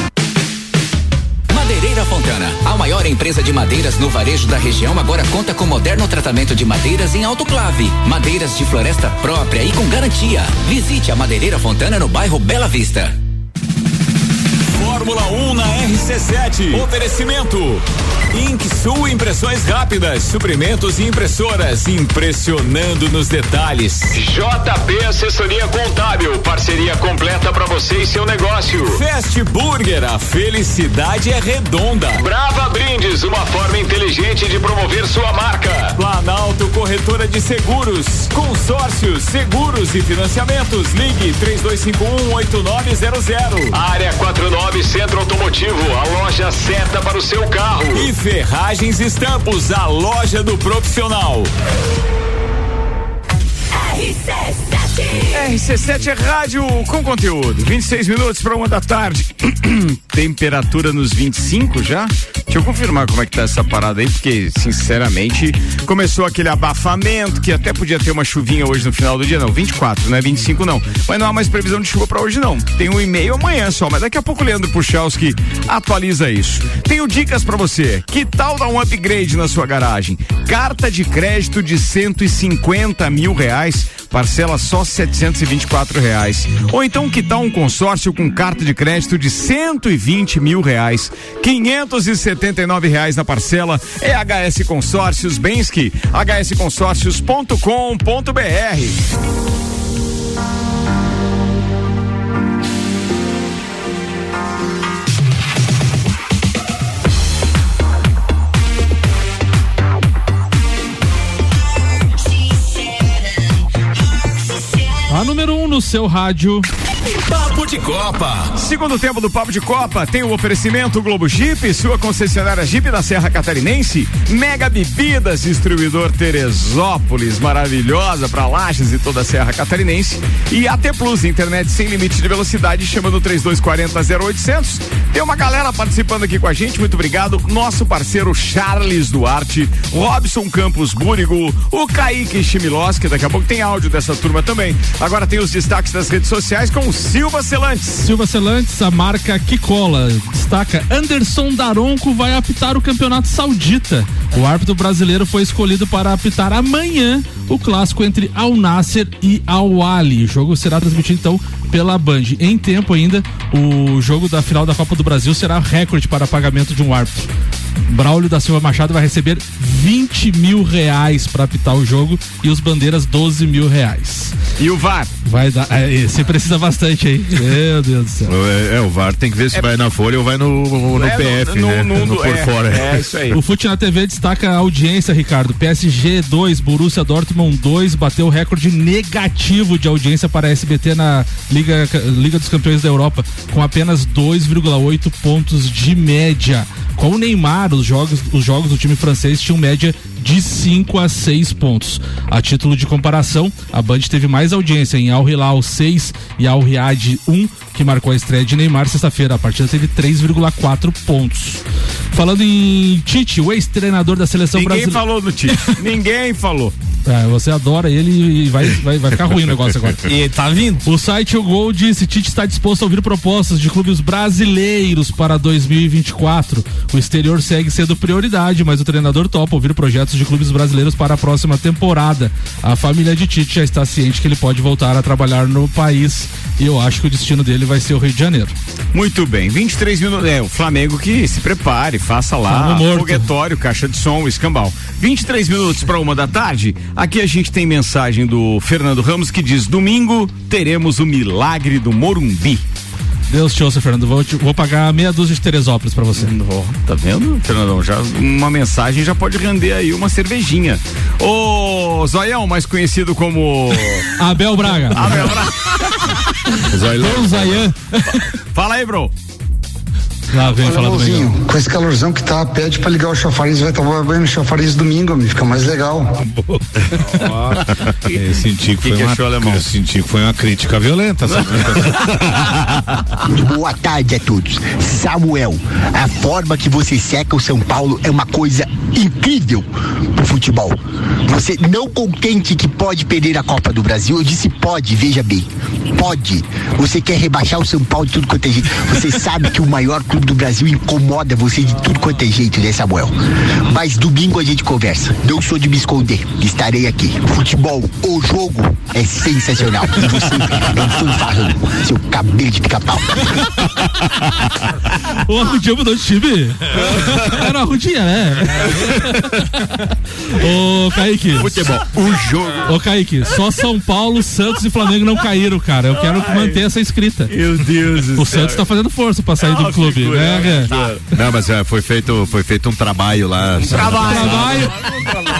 Madeireira Fontana, a maior empresa de madeiras no varejo da região, agora conta com moderno tratamento de madeiras em autoclave, madeiras de floresta própria e com garantia. Visite a Madeireira Fontana no bairro Bela Vista. Fórmula 1 na RC7. Oferecimento. Inksul Impressões Rápidas, suprimentos e impressoras, impressionando nos detalhes. JP Assessoria Contábil, parceria completa para você e seu negócio. Fast Burger, a felicidade é redonda. Brava Brindes, uma forma inteligente de promover sua marca. Planalto Corretora de Seguros, consórcios, seguros e financiamentos. Ligue 32518900. Área 49 Centro Automotivo, a loja certa para o seu carro. E Ferragens Estampos, a loja do profissional. RC7 é rádio com conteúdo. 26 minutos para uma da tarde. Temperatura nos 25 já? Deixa eu confirmar como é que tá essa parada aí, porque, sinceramente, começou aquele abafamento que até podia ter uma chuvinha hoje no final do dia, não. 24, não é 25, não. Mas não há mais previsão de chuva para hoje, não. Tem um e-mail amanhã só, mas daqui a pouco o Leandro Puchalski atualiza isso. Tenho dicas para você. Que tal dar um upgrade na sua garagem? Carta de crédito de 150 mil reais, parcela só 724 reais. Ou então que tal um consórcio com carta de crédito de 120 mil reais, 79 reais na parcela. É HS Consórcios Bensky, hsconsórcios.com.br. A número 1 um no seu rádio. Papo de Copa. Segundo tempo do Papo de Copa tem o oferecimento Globo Jeep, sua concessionária Jeep da Serra Catarinense, Mega Bebidas, distribuidor Teresópolis, maravilhosa para Lages e toda a Serra Catarinense, e AT Plus, internet sem limite de velocidade, chama no 3240 0800. Tem uma galera participando aqui com a gente, muito obrigado. Nosso parceiro Charles Duarte, Robson Campos Búrigo, o Kaique Chimiloski, daqui a pouco tem áudio dessa turma também. Agora tem os destaques das redes sociais com Silva Celantes. Silva Celantes, a marca que cola. Destaca: Anderson Daronco vai apitar o campeonato saudita. O árbitro brasileiro foi escolhido para apitar amanhã o clássico entre Al Nasser e Al Ali. O jogo será transmitido então pela Band. Em tempo ainda, o jogo da final da Copa do Brasil será recorde para pagamento de um árbitro. Braulio da Silva Machado vai receber 20 mil reais para apitar o jogo e os bandeiras 12 mil reais. E o VAR? Vai dar. É, você precisa bastante aí. Meu Deus do céu. É, é, o VAR tem que ver se vai na folha ou vai no, no É, PF, no- né? no- No por é, fora. é isso aí. O Fute na TV destaca a audiência, Ricardo. PSG 2, Borussia Dortmund 2, bateu o recorde negativo de audiência para a SBT na Liga, Liga dos Campeões da Europa, com apenas 2,8 pontos de média. Com o Neymar, os jogos, os jogos do time francês tinham média de 5 a 6 pontos. A título de comparação, a Band teve mais audiência em Al Hilal 6 e Al Riyad 1, que marcou a estreia de Neymar sexta-feira. A partida teve 3,4 pontos. Falando em Tite, o ex-treinador da seleção Ninguém brasileira. falou do Tite. Ninguém falou. É, você adora ele e vai, vai, vai ficar ruim o negócio agora. E tá vindo. O site O Gol disse: Tite está disposto a ouvir propostas de clubes brasileiros para 2024. O exterior segue sendo prioridade, mas o treinador topa ouvir projetos de clubes brasileiros para a próxima temporada. A família de Tite já está ciente que ele pode voltar a trabalhar no país e eu acho que o destino dele vai ser o Rio de Janeiro. Muito bem, 23 minutos. É, o Flamengo que se prepare, faça lá foguetório, caixa de som, escambau. 23 minutos para uma da tarde. Aqui a gente tem mensagem do Fernando Ramos que diz: domingo teremos o milagre do Morumbi. Deus te ouça, Fernando. Vou, te- vou pagar meia dúzia de Teresópolis para você. Tá vendo, Fernandão? Já, uma mensagem já pode render aí uma cervejinha. Ô, Zoião, mais conhecido como. Abel Braga. Abel Braga. Zayan. Fala aí, bro. Lá vem Olha, falar do Mengão. com esse calorzão que tá, pede pra ligar o chafariz, vai tomar banho no chafariz domingo, amigo, fica mais legal. Eu senti que, Que foi que uma, achou, alemão? eu senti que foi uma crítica violenta. sabe? Boa tarde a todos. Samuel, a forma que você seca o São Paulo é uma coisa incrível pro futebol. Você não contente que pode perder a Copa do Brasil, eu disse pode, veja bem. Pode. Você quer rebaixar o São Paulo de tudo quanto é jeito. Você sabe que o maior clube do Brasil incomoda você de tudo quanto é jeito, né, Samuel? Mas domingo a gente conversa. Não sou de me esconder. Estarei aqui. Futebol, o jogo é sensacional. E você é um fanfarrão, seu cabelo de pica-pau. O Arrudinha mudou de time? Era o Arrudinha, né? Ô, Kaique. Futebol, o jogo. Ô, Kaique, só São Paulo, Santos e Flamengo não caíram, cara. Eu quero manter essa escrita. Meu Deus do O Santos tá fazendo força pra sair do clube, né? Não, mas é, foi feito, foi feito um trabalho lá. Um Trabalho.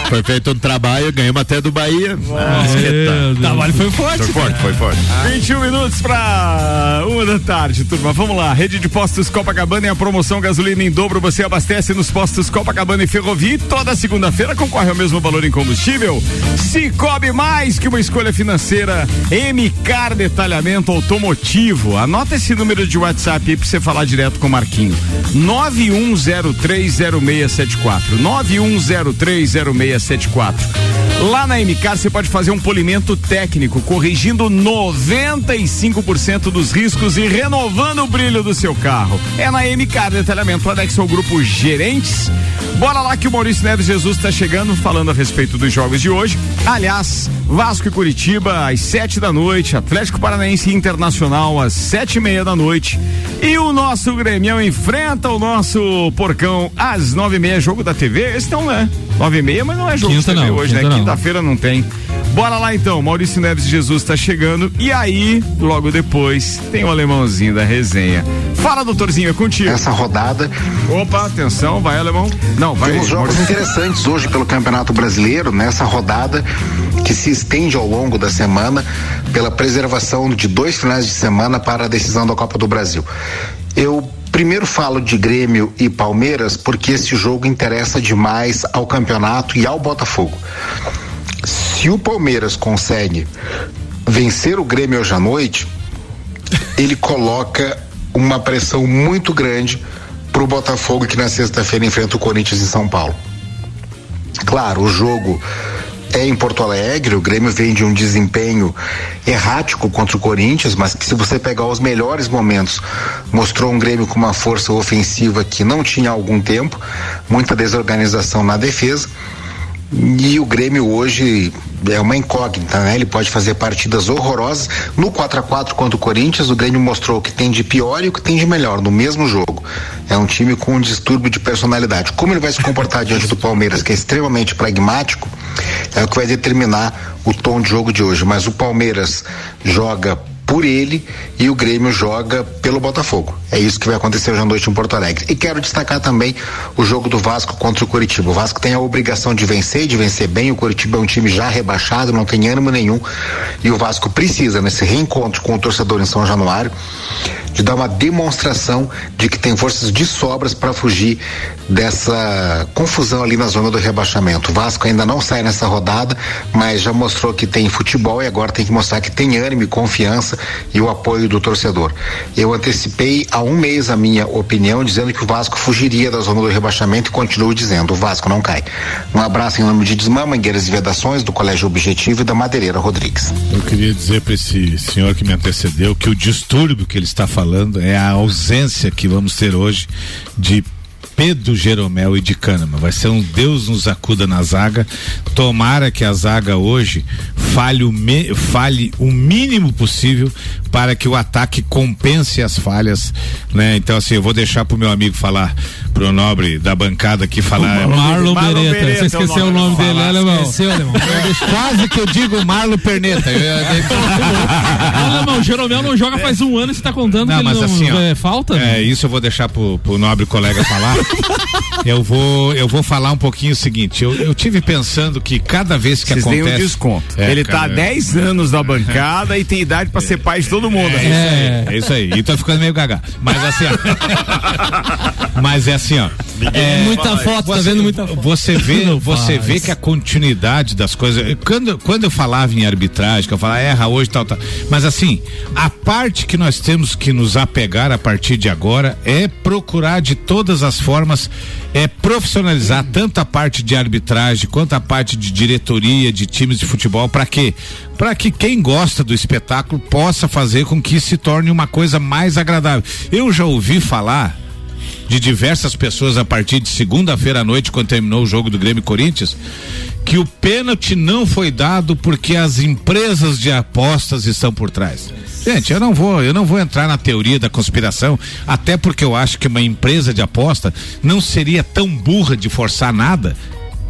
Foi feito um trabalho, ganhamos até do Bahia. Meu Deus. Trabalho foi forte. Foi forte, foi forte. 21 minutos para uma da tarde, turma. Vamos lá. Rede de Postos Copacabana é a promoção gasolina em dobro. Você abastece nos postos Copacabana e Ferrovia e toda segunda-feira concorre ao mesmo valor em combustível. Cicobi mais que uma escolha financeira. MCAR Detalhamento Automotivo. Anota esse número de WhatsApp aí pra você falar direto com o Marquinho. 91030674. 91030674. Lá na MCAR você pode fazer um polimento técnico, corrigindo 95% dos riscos e renovando o brilho do seu carro. É na MCAR Detalhamento anexo ao grupo Gerentes. Bora lá que o Maurício Neves Jesus está chegando falando a respeito dos jogos de hoje. Aliás, Vasco e Curitiba às sete da noite, Atlético Paranaense Internacional às sete e meia da noite. E o nosso Grêmio enfrenta o nosso Porcão às nove e meia, jogo da TV. Esse não é. Nove e meia, mas não é jogo Quinta de TV não, hoje, né? Quinta-feira não tem. Bora lá então, Maurício Neves Jesus está chegando e aí, logo depois, tem o alemãozinho da resenha. Fala, doutorzinho, é contigo. Essa rodada. Opa, atenção, vai, alemão. Não, vai. Temos jogos Maurício. interessantes hoje pelo Campeonato Brasileiro, nessa rodada que se estende ao longo da semana pela preservação de dois finais de semana para a decisão da Copa do Brasil. Eu Primeiro falo de Grêmio e Palmeiras porque esse jogo interessa demais ao campeonato e ao Botafogo. Se o Palmeiras consegue vencer o Grêmio hoje à noite, ele coloca uma pressão muito grande para o Botafogo que na sexta-feira enfrenta o Corinthians em São Paulo. Claro, o jogo é em Porto Alegre, o Grêmio vem de um desempenho errático contra o Corinthians, mas que se você pegar os melhores momentos, mostrou um Grêmio com uma força ofensiva que não tinha há algum tempo, muita desorganização na defesa. E o Grêmio hoje é uma incógnita, né? Ele pode fazer partidas horrorosas. No 4 a 4 contra o Corinthians, o Grêmio mostrou o que tem de pior e o que tem de melhor no mesmo jogo. É um time com um distúrbio de personalidade. Como ele vai se comportar diante do Palmeiras, que é extremamente pragmático, é o que vai determinar o tom de jogo de hoje. Mas o Palmeiras joga por ele e o Grêmio joga pelo Botafogo. É isso que vai acontecer hoje à noite em Porto Alegre. E quero destacar também o jogo do Vasco contra o Curitiba. O Vasco tem a obrigação de vencer, de vencer bem. O Curitiba é um time já rebaixado, não tem ânimo nenhum. E o Vasco precisa, nesse reencontro com o torcedor em São Januário, de dar uma demonstração de que tem forças de sobras para fugir dessa confusão ali na zona do rebaixamento. O Vasco ainda não sai nessa rodada, mas já mostrou que tem futebol e agora tem que mostrar que tem ânimo e confiança e o apoio do torcedor. Eu antecipei há um mês a minha opinião, dizendo que o Vasco fugiria da zona do rebaixamento e continuo dizendo: o Vasco não cai. Um abraço em nome de Desmã, Mangueiras e Vedações, do Colégio Objetivo e da Madeireira Rodrigues. Eu queria dizer para esse senhor que me antecedeu que o distúrbio que ele está falando é a ausência que vamos ter hoje de Pedro Jeromel e de Cânama. Vai ser um Deus nos acuda na zaga. Tomara que a zaga hoje falhe o, me, falhe o mínimo possível para que o ataque compense as falhas, né? Então assim, eu vou deixar pro meu amigo falar, pro nobre da bancada aqui falar. Marlon, Marlon Beretta. Beretta. Você esqueceu o nome, dele, né, Alemão? Esqueceu, Alemão. Quase que eu digo Marlon Perneta. Alemão, o Jeromel não joga faz um ano e você tá contando não, que mas ele não, assim, ó, é falta? É, isso eu vou deixar pro, pro nobre colega falar. eu vou eu vou falar um pouquinho o seguinte, eu, eu tive pensando que cada vez que Vocês acontece... um desconto. É, Ele tá há 10 anos na bancada e tem idade para ser pai de todo mundo. É, é, é, isso aí. E tô ficando meio gaga. Mas assim, ó. Mas é assim, ó. É, muita foto, você, tá vendo muita foto. Você vê, você vê que a continuidade das coisas. Quando, quando eu falava em arbitragem, que eu falava, erra hoje, tal, tal. Mas assim, a parte que nós temos que nos apegar a partir de agora é procurar de todas as formas é profissionalizar tanto a parte de arbitragem quanto a parte de diretoria de times de futebol para quê? Para que quem gosta do espetáculo possa fazer com que se torne uma coisa mais agradável. Eu já ouvi falar de diversas pessoas a partir de segunda-feira à noite, quando terminou o jogo do Grêmio Corinthians, que o pênalti não foi dado porque as empresas de apostas estão por trás. Gente, eu não vou, eu não vou entrar na teoria da conspiração, até porque eu acho que uma empresa de aposta não seria tão burra de forçar nada.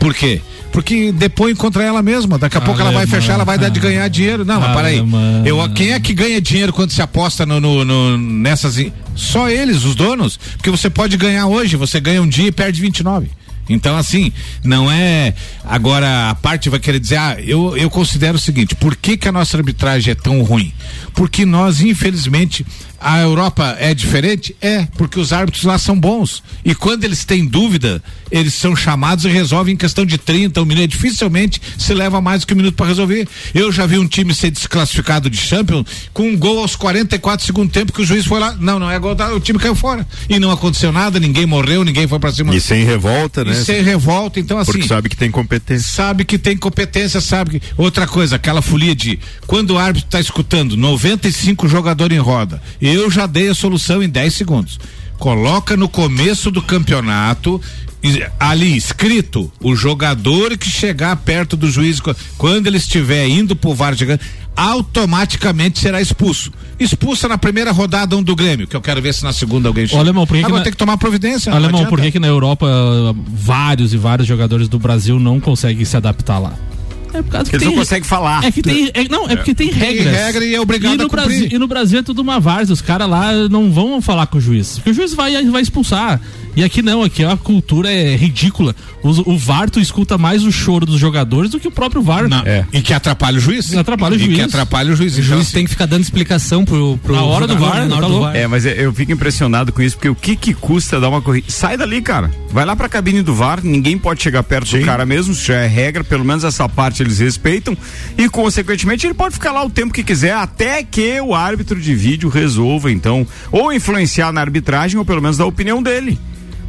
Por quê? Porque depois contra ela mesma. Daqui a pouco ela vai fechar, ela vai dar de ganhar dinheiro. Não, mas peraí. Eu, quem é que ganha dinheiro quando se aposta no, no, no, nessas. Só eles, os donos. Porque você pode ganhar hoje, você ganha um dia e perde 29. Então, assim, não é. Agora, a parte vai querer dizer, ah, eu, eu considero o seguinte: por que, que a nossa arbitragem é tão ruim? Porque nós, infelizmente, a Europa é diferente? É, porque os árbitros lá são bons. E quando eles têm dúvida, eles são chamados e resolvem em questão de 30, um minuto. Dificilmente se leva mais do que um minuto para resolver. Eu já vi um time ser desclassificado de Champions com um gol aos 44 segundos tempo que o juiz foi lá. Não, não é gol, o time caiu fora. E não aconteceu nada, ninguém morreu, ninguém foi para cima. E sem revolta, né? E sem revolta, então assim. Porque sabe que tem competência. Sabe que tem competência, sabe que. Outra coisa, aquela folia de quando o árbitro está escutando 95 jogadores em roda. E eu já dei a solução em 10 segundos. Coloca no começo do campeonato ali escrito o jogador que chegar perto do juiz quando ele estiver indo pro VAR automaticamente será expulso. Expulsa na primeira rodada um do Grêmio, que eu quero ver se na segunda alguém chega. Alemão, por que Agora que tem que tomar providência. Alemão, por que que na Europa vários e vários jogadores do Brasil não conseguem se adaptar lá? É por causa que Eles tem, não conseguem falar. É que tem. É, não, é porque tem regras. Tem regra e é obrigado e no a cumprir. Brasil, e no Brasil é tudo uma várzea. Os caras lá não vão falar com o juiz. Porque o juiz vai, vai expulsar. E aqui não, aqui a cultura é ridícula. O, o VAR tu escuta mais o choro dos jogadores do que o próprio VAR. Não, é. E que atrapalha o juiz. Atrapalha o juiz. E que atrapalha o juiz. O então, juiz assim, tem que ficar dando explicação pro, pro na hora do VAR, na hora do VAR. É, mas eu fico impressionado com isso, porque o que que custa dar uma corrida? Sai dali, cara. Vai lá pra cabine do VAR, ninguém pode chegar perto Sim. do cara mesmo, isso já é regra, pelo menos essa parte eles respeitam. E, consequentemente, ele pode ficar lá o tempo que quiser, até que o árbitro de vídeo resolva, então, ou influenciar na arbitragem, ou pelo menos dar a opinião dele.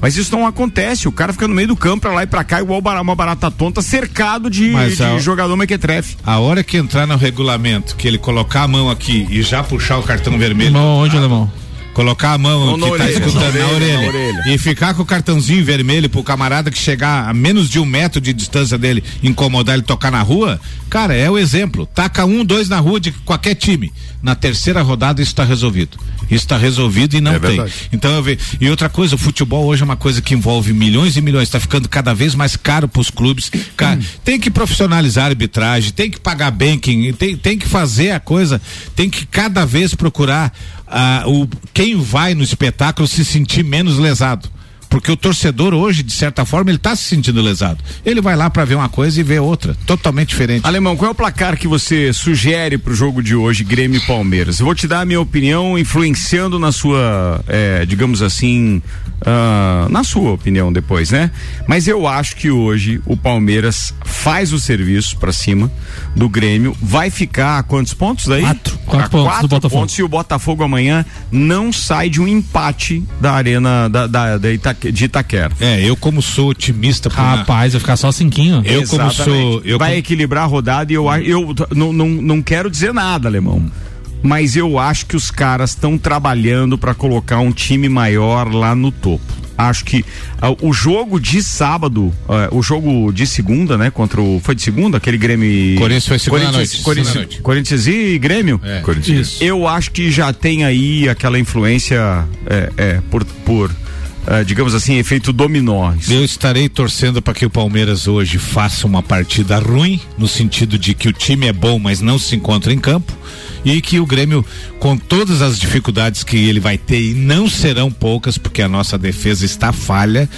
Mas isso não acontece. O cara fica no meio do campo, pra lá e pra cá, igual uma barata tonta, cercado de, de a, jogador mequetrefe. A hora que entrar no regulamento, que ele colocar a mão aqui e já puxar o cartão vermelho. Mão onde, alemão? Colocar a mão que está escutando na, orelha, na, orelha, e ficar com o cartãozinho vermelho pro camarada que chegar a menos de um metro de distância dele, incomodar ele tocar na rua, cara, é o exemplo. Taca um, dois na rua de qualquer time. Na terceira rodada isso está resolvido. Isso está resolvido e não é tem. Verdade. Então eu vejo. E outra coisa, o futebol hoje é uma coisa que envolve milhões e milhões, está ficando cada vez mais caro para os clubes. Cara, hum. Tem que profissionalizar a arbitragem, tem que pagar bem, tem, tem que fazer a coisa, tem que cada vez procurar ah, o, quem vai no espetáculo se sentir menos lesado. Porque o torcedor hoje, de certa forma, ele está se sentindo lesado. Ele vai lá para ver uma coisa e ver outra, totalmente diferente. Alemão, qual é o placar que você sugere para o jogo de hoje, Grêmio e Palmeiras? Eu vou te dar a minha opinião, influenciando na sua, é, digamos assim, uh, na sua opinião depois, né? Mas eu acho que hoje o Palmeiras faz o serviço para cima do Grêmio, vai ficar a quantos pontos daí? Quatro. Quatro, pontos, quatro pontos e o Botafogo amanhã não sai de um empate da arena da, da, da Itaque, de Itaquera. É, eu como sou otimista. Rapaz, vai ficar só cinquinho. Eu Exatamente. como sou... Eu vai equilibrar a rodada e eu, eu não, não, não quero dizer nada, Alemão mas eu acho que os caras estão trabalhando para colocar um time maior lá no topo. Acho que uh, o jogo de sábado, uh, o jogo de segunda, né? Contra o. Foi de segunda? Aquele Grêmio. Corinthians foi segunda Corinthians, noite. Corinthians, noite. Corinthians e Grêmio? É. Corinthians. Eu acho que já tem aí aquela influência é, é por. por uh, digamos assim, efeito dominó. Eu estarei torcendo para que o Palmeiras hoje faça uma partida ruim, no sentido de que o time é bom, mas não se encontra em campo e que o Grêmio, com todas as dificuldades que ele vai ter, e não serão poucas, porque a nossa defesa está falha,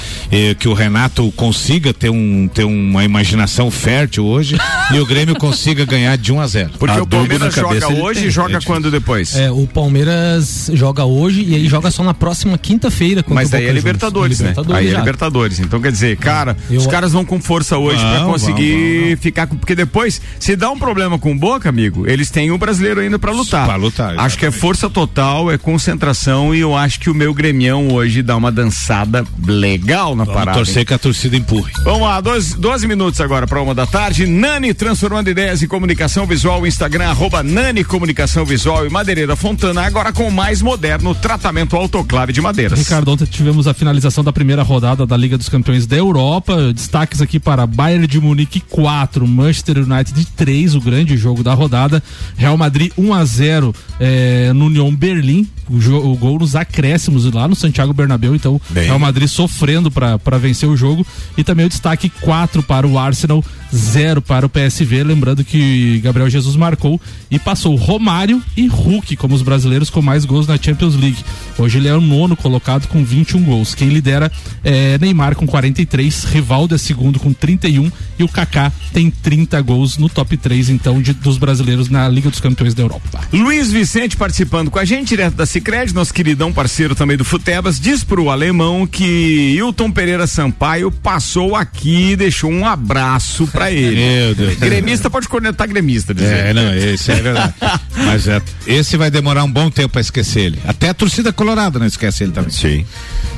que o Renato consiga ter, um, ter uma imaginação fértil hoje e o Grêmio consiga ganhar de 1 a 0. Porque a o Palmeiras joga hoje e joga quando depois? É, o Palmeiras joga hoje e aí joga só na próxima quinta-feira. Mas daí é Libertadores, né? Libertadores aí é Libertadores. Então quer dizer, cara, Eu... os caras vão com força hoje para conseguir ficar com. Porque depois, se dá um problema com o Boca, amigo, eles têm o um brasileiro ainda para lutar. Pra lutar. Exatamente. Acho que é força total, é concentração e eu acho que o meu gremião hoje dá uma dançada legal na Vamos parada. torcer hein? que a torcida empurre. Vamos lá, 12, 12 minutos agora para uma da tarde. Nani transformando ideias em comunicação visual, Instagram, arroba Nani Comunicação Visual e Madeireira Fontana, agora com o mais moderno tratamento autoclave de madeiras. Ricardo, ontem tivemos a finalização da primeira rodada da Liga dos Campeões da Europa. Destaques aqui para Bayern de Munique 4, Manchester United 3, o grande jogo da rodada. Real Madrid 1 1 a 0 é, no União Berlim, o, o, gol nos acréscimos lá no Santiago Bernabéu, então Bem. Real Madrid sofrendo para vencer o jogo e também o destaque 4 para o Arsenal, 0 para o PSV, lembrando que Gabriel Jesus marcou e passou Romário e Hulk como os brasileiros com mais gols na Champions League. Hoje ele é o nono colocado com 21 gols. Quem lidera é Neymar com 43, Rivaldo é segundo com 31 e o Kaká tem 30 gols no top 3 então de, dos brasileiros na Liga dos Campeões da Europa. Luiz Vicente participando com a gente direto da Cicred, nosso queridão parceiro também do Futebas, diz pro alemão que Hilton Pereira Sampaio passou aqui e deixou um abraço para ele. Meu Deus. Gremista pode conectar gremista, dizer. É, não, esse é verdade. Mas é, esse vai demorar um bom tempo para esquecer ele. Até a torcida colorada não esquece ele também. Sim.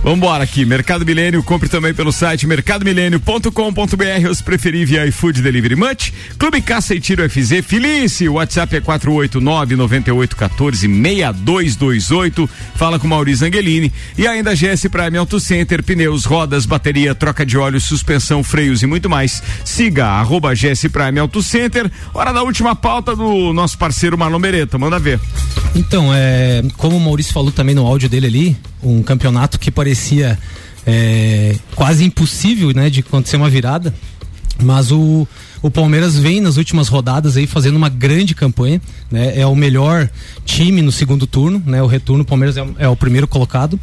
Vambora aqui, Mercado Milênio, compre também pelo site mercadomilênio.com.br, os preferir via iFood Delivery Much, Clube Caça e Tiro FZ, Felice, o WhatsApp é 489 9814 6228, fala com Maurício Angelini e ainda GS Prime Auto Center, pneus, rodas, bateria, troca de óleo, suspensão, freios e muito mais. Siga arroba GS Prime Auto Center, hora da última pauta do nosso parceiro Marlon Manda ver. Então, é, como o Maurício falou também no áudio dele ali, um campeonato que parecia é, quase impossível, né, de acontecer uma virada. Mas o, o Palmeiras vem nas últimas rodadas aí fazendo uma grande campanha, né? É o melhor time no segundo turno, né? O retorno, o Palmeiras é, é o primeiro colocado.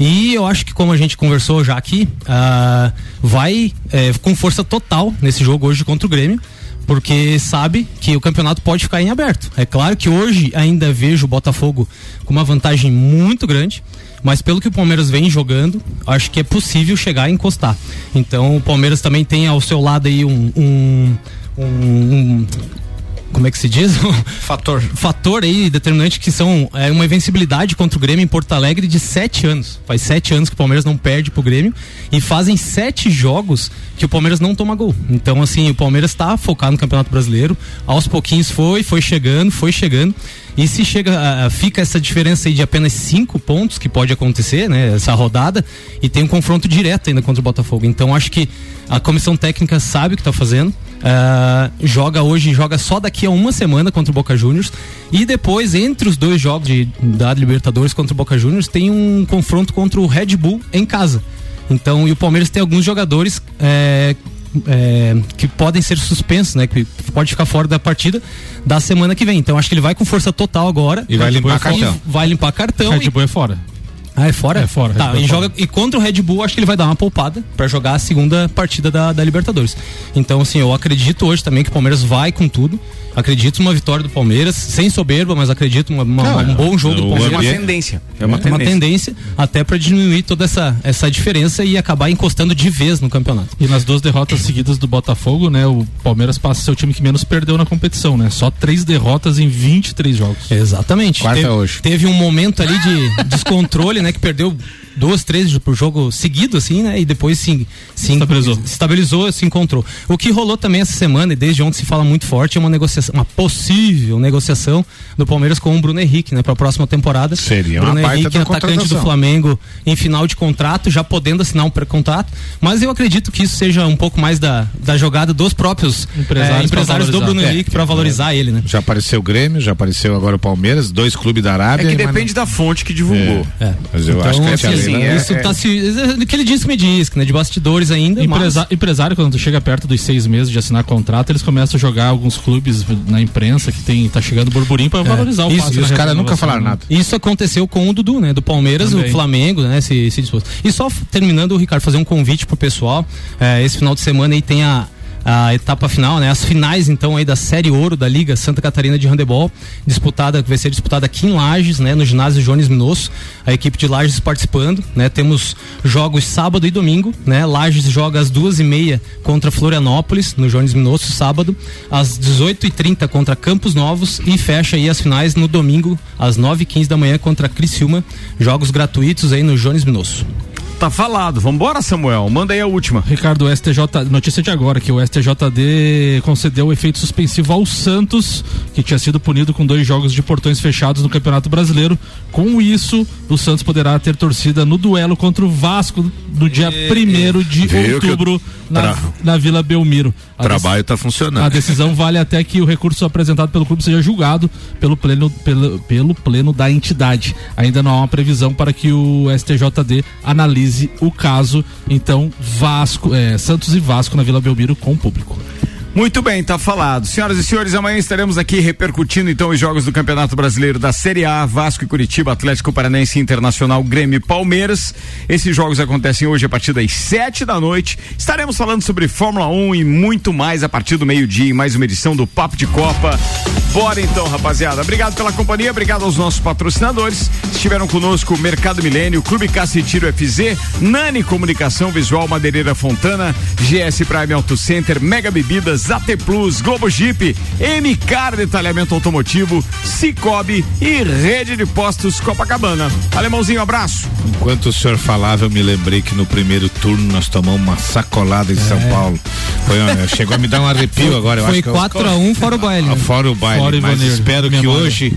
E eu acho que como a gente conversou já aqui, uh, vai é, com força total nesse jogo hoje contra o Grêmio porque sabe que o campeonato pode ficar em aberto. É claro que hoje ainda vejo o Botafogo com uma vantagem muito grande, mas pelo que o Palmeiras vem jogando, acho que é possível chegar a encostar. Então o Palmeiras também tem ao seu lado aí um, um, um, um como é que se diz? Fator. Fator aí determinante que são é, uma invencibilidade contra o Grêmio em Porto Alegre de sete anos. Faz sete anos que o Palmeiras não perde pro Grêmio e fazem sete jogos que o Palmeiras não toma gol. Então, assim, o Palmeiras está focado no Campeonato Brasileiro. Aos pouquinhos foi, foi chegando, foi chegando. E se chega, fica essa diferença aí de apenas cinco pontos que pode acontecer, né? Essa rodada e tem um confronto direto ainda contra o Botafogo. Então acho que a comissão técnica sabe o que está fazendo. Uh, joga hoje, joga só daqui a uma semana contra o Boca Juniors e depois entre os dois jogos de, da Libertadores contra o Boca Juniors tem um confronto contra o Red Bull em casa. Então, e o Palmeiras tem alguns jogadores é, é, que podem ser suspensos, né? Que pode ficar fora da partida da semana que vem. Então acho que ele vai com força total agora. E vai limpar cartão. Vai limpar cartão. Red Bull é fora. Ah, é fora? É fora. Tá, e, joga, e contra o Red Bull, acho que ele vai dar uma poupada para jogar a segunda partida da, da Libertadores. Então, assim, eu acredito hoje também que o Palmeiras vai com tudo. Acredito numa vitória do Palmeiras, sem soberba, mas acredito uma, uma, Não, um bom jogo do Palmeiras. É uma tendência. É uma, é uma tendência, até para diminuir toda essa, essa diferença e acabar encostando de vez no campeonato. E nas duas derrotas seguidas do Botafogo, né? O Palmeiras passa a ser o time que menos perdeu na competição, né? Só três derrotas em 23 jogos. Exatamente. Quarta teve, hoje. Teve um momento ali de descontrole, né? Que perdeu duas, três por jogo seguido, assim, né? E depois se, se estabilizou. Se estabilizou, se encontrou. O que rolou também essa semana, e desde ontem se fala muito forte, é uma negociação, uma possível negociação do Palmeiras com o Bruno Henrique, né? Para a próxima temporada. Seria Bruno uma Henrique, atacante do Flamengo, em final de contrato, já podendo assinar um pré-contrato. Mas eu acredito que isso seja um pouco mais da, da jogada dos próprios empresários, é, empresários do Bruno Henrique para valorizar é. ele, né? Já apareceu o Grêmio, já apareceu agora o Palmeiras, dois clubes da Arábia. É que depende não... da fonte que divulgou. É. Mas eu então, acho que é assim, assim, é, isso é, tá se. É, que ele disse que me diz, né? De bastidores ainda. Empresa, mas... Empresário, quando tu chega perto dos seis meses de assinar contrato, eles começam a jogar alguns clubes na imprensa que tem, tá chegando burburinho para é. valorizar o isso, E os caras nunca falaram nada. Isso aconteceu com o Dudu, né? Do Palmeiras, Também. o Flamengo, né? Se, se dispôs. E só terminando, o Ricardo, fazer um convite pro pessoal. É, esse final de semana aí tem a a etapa final, né? As finais então aí da Série Ouro da Liga Santa Catarina de Handebol, disputada, vai ser disputada aqui em Lages, né? No ginásio Jones Minosso, a equipe de Lages participando, né? Temos jogos sábado e domingo, né? Lages joga às duas e meia contra Florianópolis, no Jones Minosso, sábado, às 18 e 30 contra Campos Novos e fecha aí as finais no domingo, às 9 e 15 da manhã contra Criciúma, jogos gratuitos aí no Jones Minosso. Tá falado. Vambora, Samuel. Manda aí a última. Ricardo, o STJ, notícia de agora, que o STJD concedeu o efeito suspensivo ao Santos, que tinha sido punido com dois jogos de portões fechados no Campeonato Brasileiro. Com isso, o Santos poderá ter torcida no duelo contra o Vasco no dia 1 de outubro na, na Vila Belmiro. O trabalho está funcionando. A decisão vale até que o recurso apresentado pelo clube seja julgado pelo pleno, pelo, pelo pleno da entidade. Ainda não há uma previsão para que o STJD analise o caso. Então, Vasco, é, Santos e Vasco na Vila Belmiro com o público. Muito bem, tá falado. Senhoras e senhores, amanhã estaremos aqui repercutindo então os jogos do Campeonato Brasileiro da Série A, Vasco e Curitiba, Atlético Paranense Internacional, Grêmio e Palmeiras. Esses jogos acontecem hoje a partir das sete da noite. Estaremos falando sobre Fórmula 1 e muito mais a partir do meio-dia em mais uma edição do Papo de Copa. Bora então, rapaziada. Obrigado pela companhia, obrigado aos nossos patrocinadores. Estiveram conosco Mercado Milênio, Clube Caça e Tiro FZ, Nani Comunicação Visual, Madeireira Fontana, GS Prime Auto Center, Mega Bebidas, AT Plus, Globo Jeep, MCAR Detalhamento Automotivo, Cicobi e Rede de Postos Copacabana. Alemãozinho, abraço. Enquanto o senhor falava, eu me lembrei que no primeiro turno nós tomamos uma sacolada em é. São Paulo. Foi, chegou a me dar um arrepio agora. Foi 4x1 um, fora o baile. Fora o baile, fora mas espero que hoje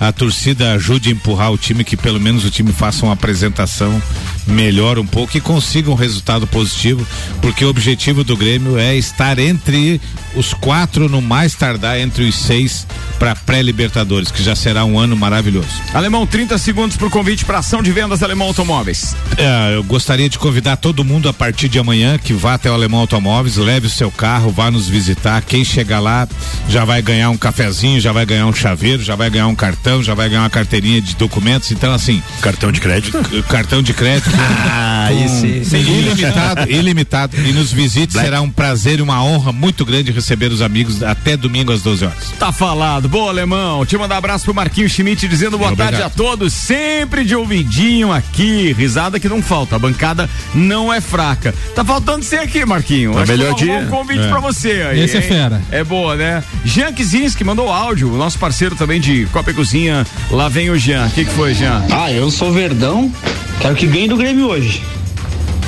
a torcida ajude a empurrar o time, que pelo menos o time faça uma apresentação melhor um pouco e consiga um resultado positivo, porque o objetivo do Grêmio é estar entre os quatro, no mais tardar entre os seis para pré-Libertadores, que já será um ano maravilhoso. Alemão, 30 segundos para o convite para ação de vendas Alemão Automóveis. É, eu gostaria de convidar todo mundo a partir de amanhã que vá até o Alemão Automóveis, leve o seu carro, vá nos visitar. Quem chegar lá já vai ganhar um cafezinho, já vai ganhar um chaveiro, já vai ganhar um cartão, já vai ganhar uma carteirinha de documentos. Então, assim. Cartão de crédito? Cartão de crédito. ah, isso. Ilimitado, ilimitado. E nos visite, Black. será um prazer e uma honra muito grande receber os amigos até domingo às 12 horas. Tá falado. Boa, alemão. Te mandar um abraço pro Marquinhos Schmidt dizendo boa Obrigado. tarde a todos. Sempre de ouvidinho aqui. Risada que não falta. A bancada não é fraca. Tá faltando você aqui, Marquinho. Tá melhor dia. um convite é. pra você aí. Esse é fera. É boa, né? Jean Kizinski mandou áudio. Nosso parceiro também de Copa e Cozinha. Lá vem o Jean. O que, que foi, Jean? Ah, eu sou Verdão. Quero que ganhe do Grêmio hoje.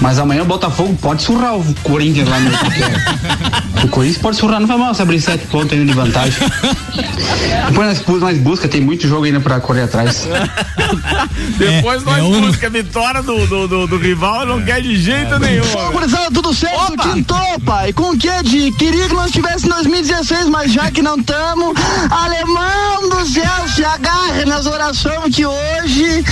Mas amanhã o Botafogo pode surrar o Corinthians lá no O Corinthians pode surrar, não vai mal se abrir sete pontos ainda de vantagem. Depois nós, nós busca, tem muito jogo ainda pra correr atrás. Depois é, nós é busca a vitória do, do, do, do rival não quer de jeito é. nenhum. Fala, tudo certo? Tintou, pai. Com o que de? Queria que nós tivesse em 2016, mas já que não estamos, alemão do céu, se agarre nas orações que hoje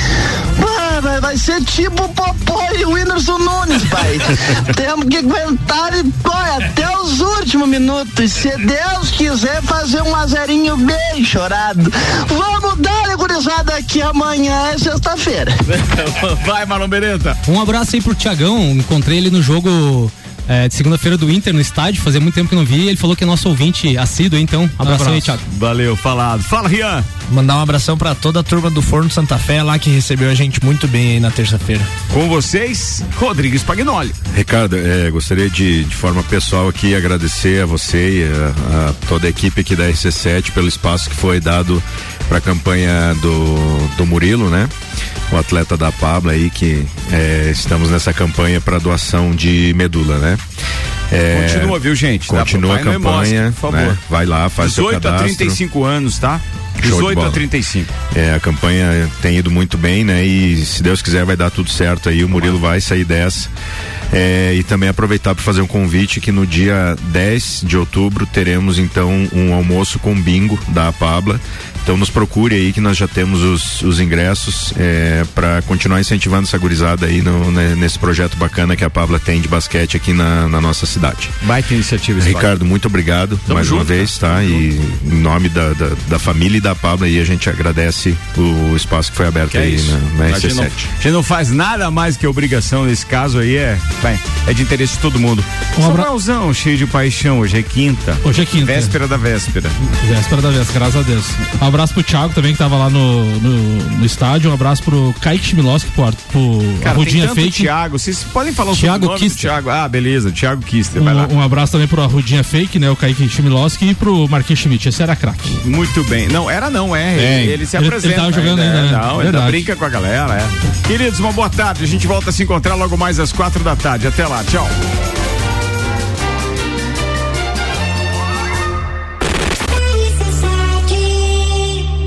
vai, vai ser tipo o Popó e o Whindersson Nunes, pai. Temos que aguentar e olha, até os últimos minutos. Se Deus quiser fazer um azerinho bem chorado. Vamos dar gurizada aqui amanhã é sexta-feira. Vai, Marlon Beretta. Um abraço aí pro Tiagão. Encontrei ele no jogo é, de segunda-feira do Inter no estádio, fazia muito tempo que não vi. Ele falou que é nosso ouvinte assíduo, então. Abração, abraço aí, Thiago. Valeu, falado. Fala, Rian. Mandar um abração para toda a turma do Forno Santa Fé lá que recebeu a gente muito bem aí na terça-feira. Com vocês, Rodrigues Pagnoli. Ricardo, é, gostaria de, de forma pessoal aqui agradecer a você e a, a toda a equipe aqui da RC7 pelo espaço que foi dado para a campanha do, do Murilo, né? O atleta da Pabla aí que é, estamos nessa campanha para doação de medula, né? É, continua, viu, gente? Continua a campanha. Mostra, por favor. Né? Vai lá, faz 18 seu cadastro. 18 a 35 anos, tá? 18 a 35. É, a campanha tem ido muito bem, né? E se Deus quiser vai dar tudo certo aí. O Murilo vai sair dessa. É, e também aproveitar para fazer um convite que no dia 10 de outubro teremos então um almoço com bingo da Pabla então nos procure aí que nós já temos os, os ingressos é, para continuar incentivando essa gurizada aí no, né, nesse projeto bacana que a Pabla tem de basquete aqui na, na nossa cidade. Baita iniciativa, Ricardo, muito obrigado Tamo mais junto, uma vez, tá? E em nome da, da, da, família e da Pabla aí a gente agradece o espaço que foi aberto que é aí é na, na RC7. A gente, não, a gente não faz nada mais que obrigação nesse caso aí, é, bem, é de interesse de todo mundo. Um abraço cheio de paixão, hoje é quinta. Hoje é quinta. Véspera da véspera. Véspera da véspera, graças a Deus. Um abraço pro Thiago também, que tava lá no, no, no estádio. Um abraço pro Kaique Chmiloski, pro, pro Cara, Arrudinha Fake. Thiago, vocês podem falar o Thiago nome Kister. Thiago? Ah, beleza, Thiago Kister, um, um, abraço também pro Arrudinha Fake, né? O Kaique Chmiloski e pro Marquinhos Schmidt. Esse era craque. Muito bem. Não, era não, é. é. Ele, ele, se apresenta. Ele tava jogando ainda, ainda né? Não, ele brinca com a galera, é. Queridos, uma boa tarde. A gente volta a se encontrar logo mais às quatro da tarde. Até lá, tchau.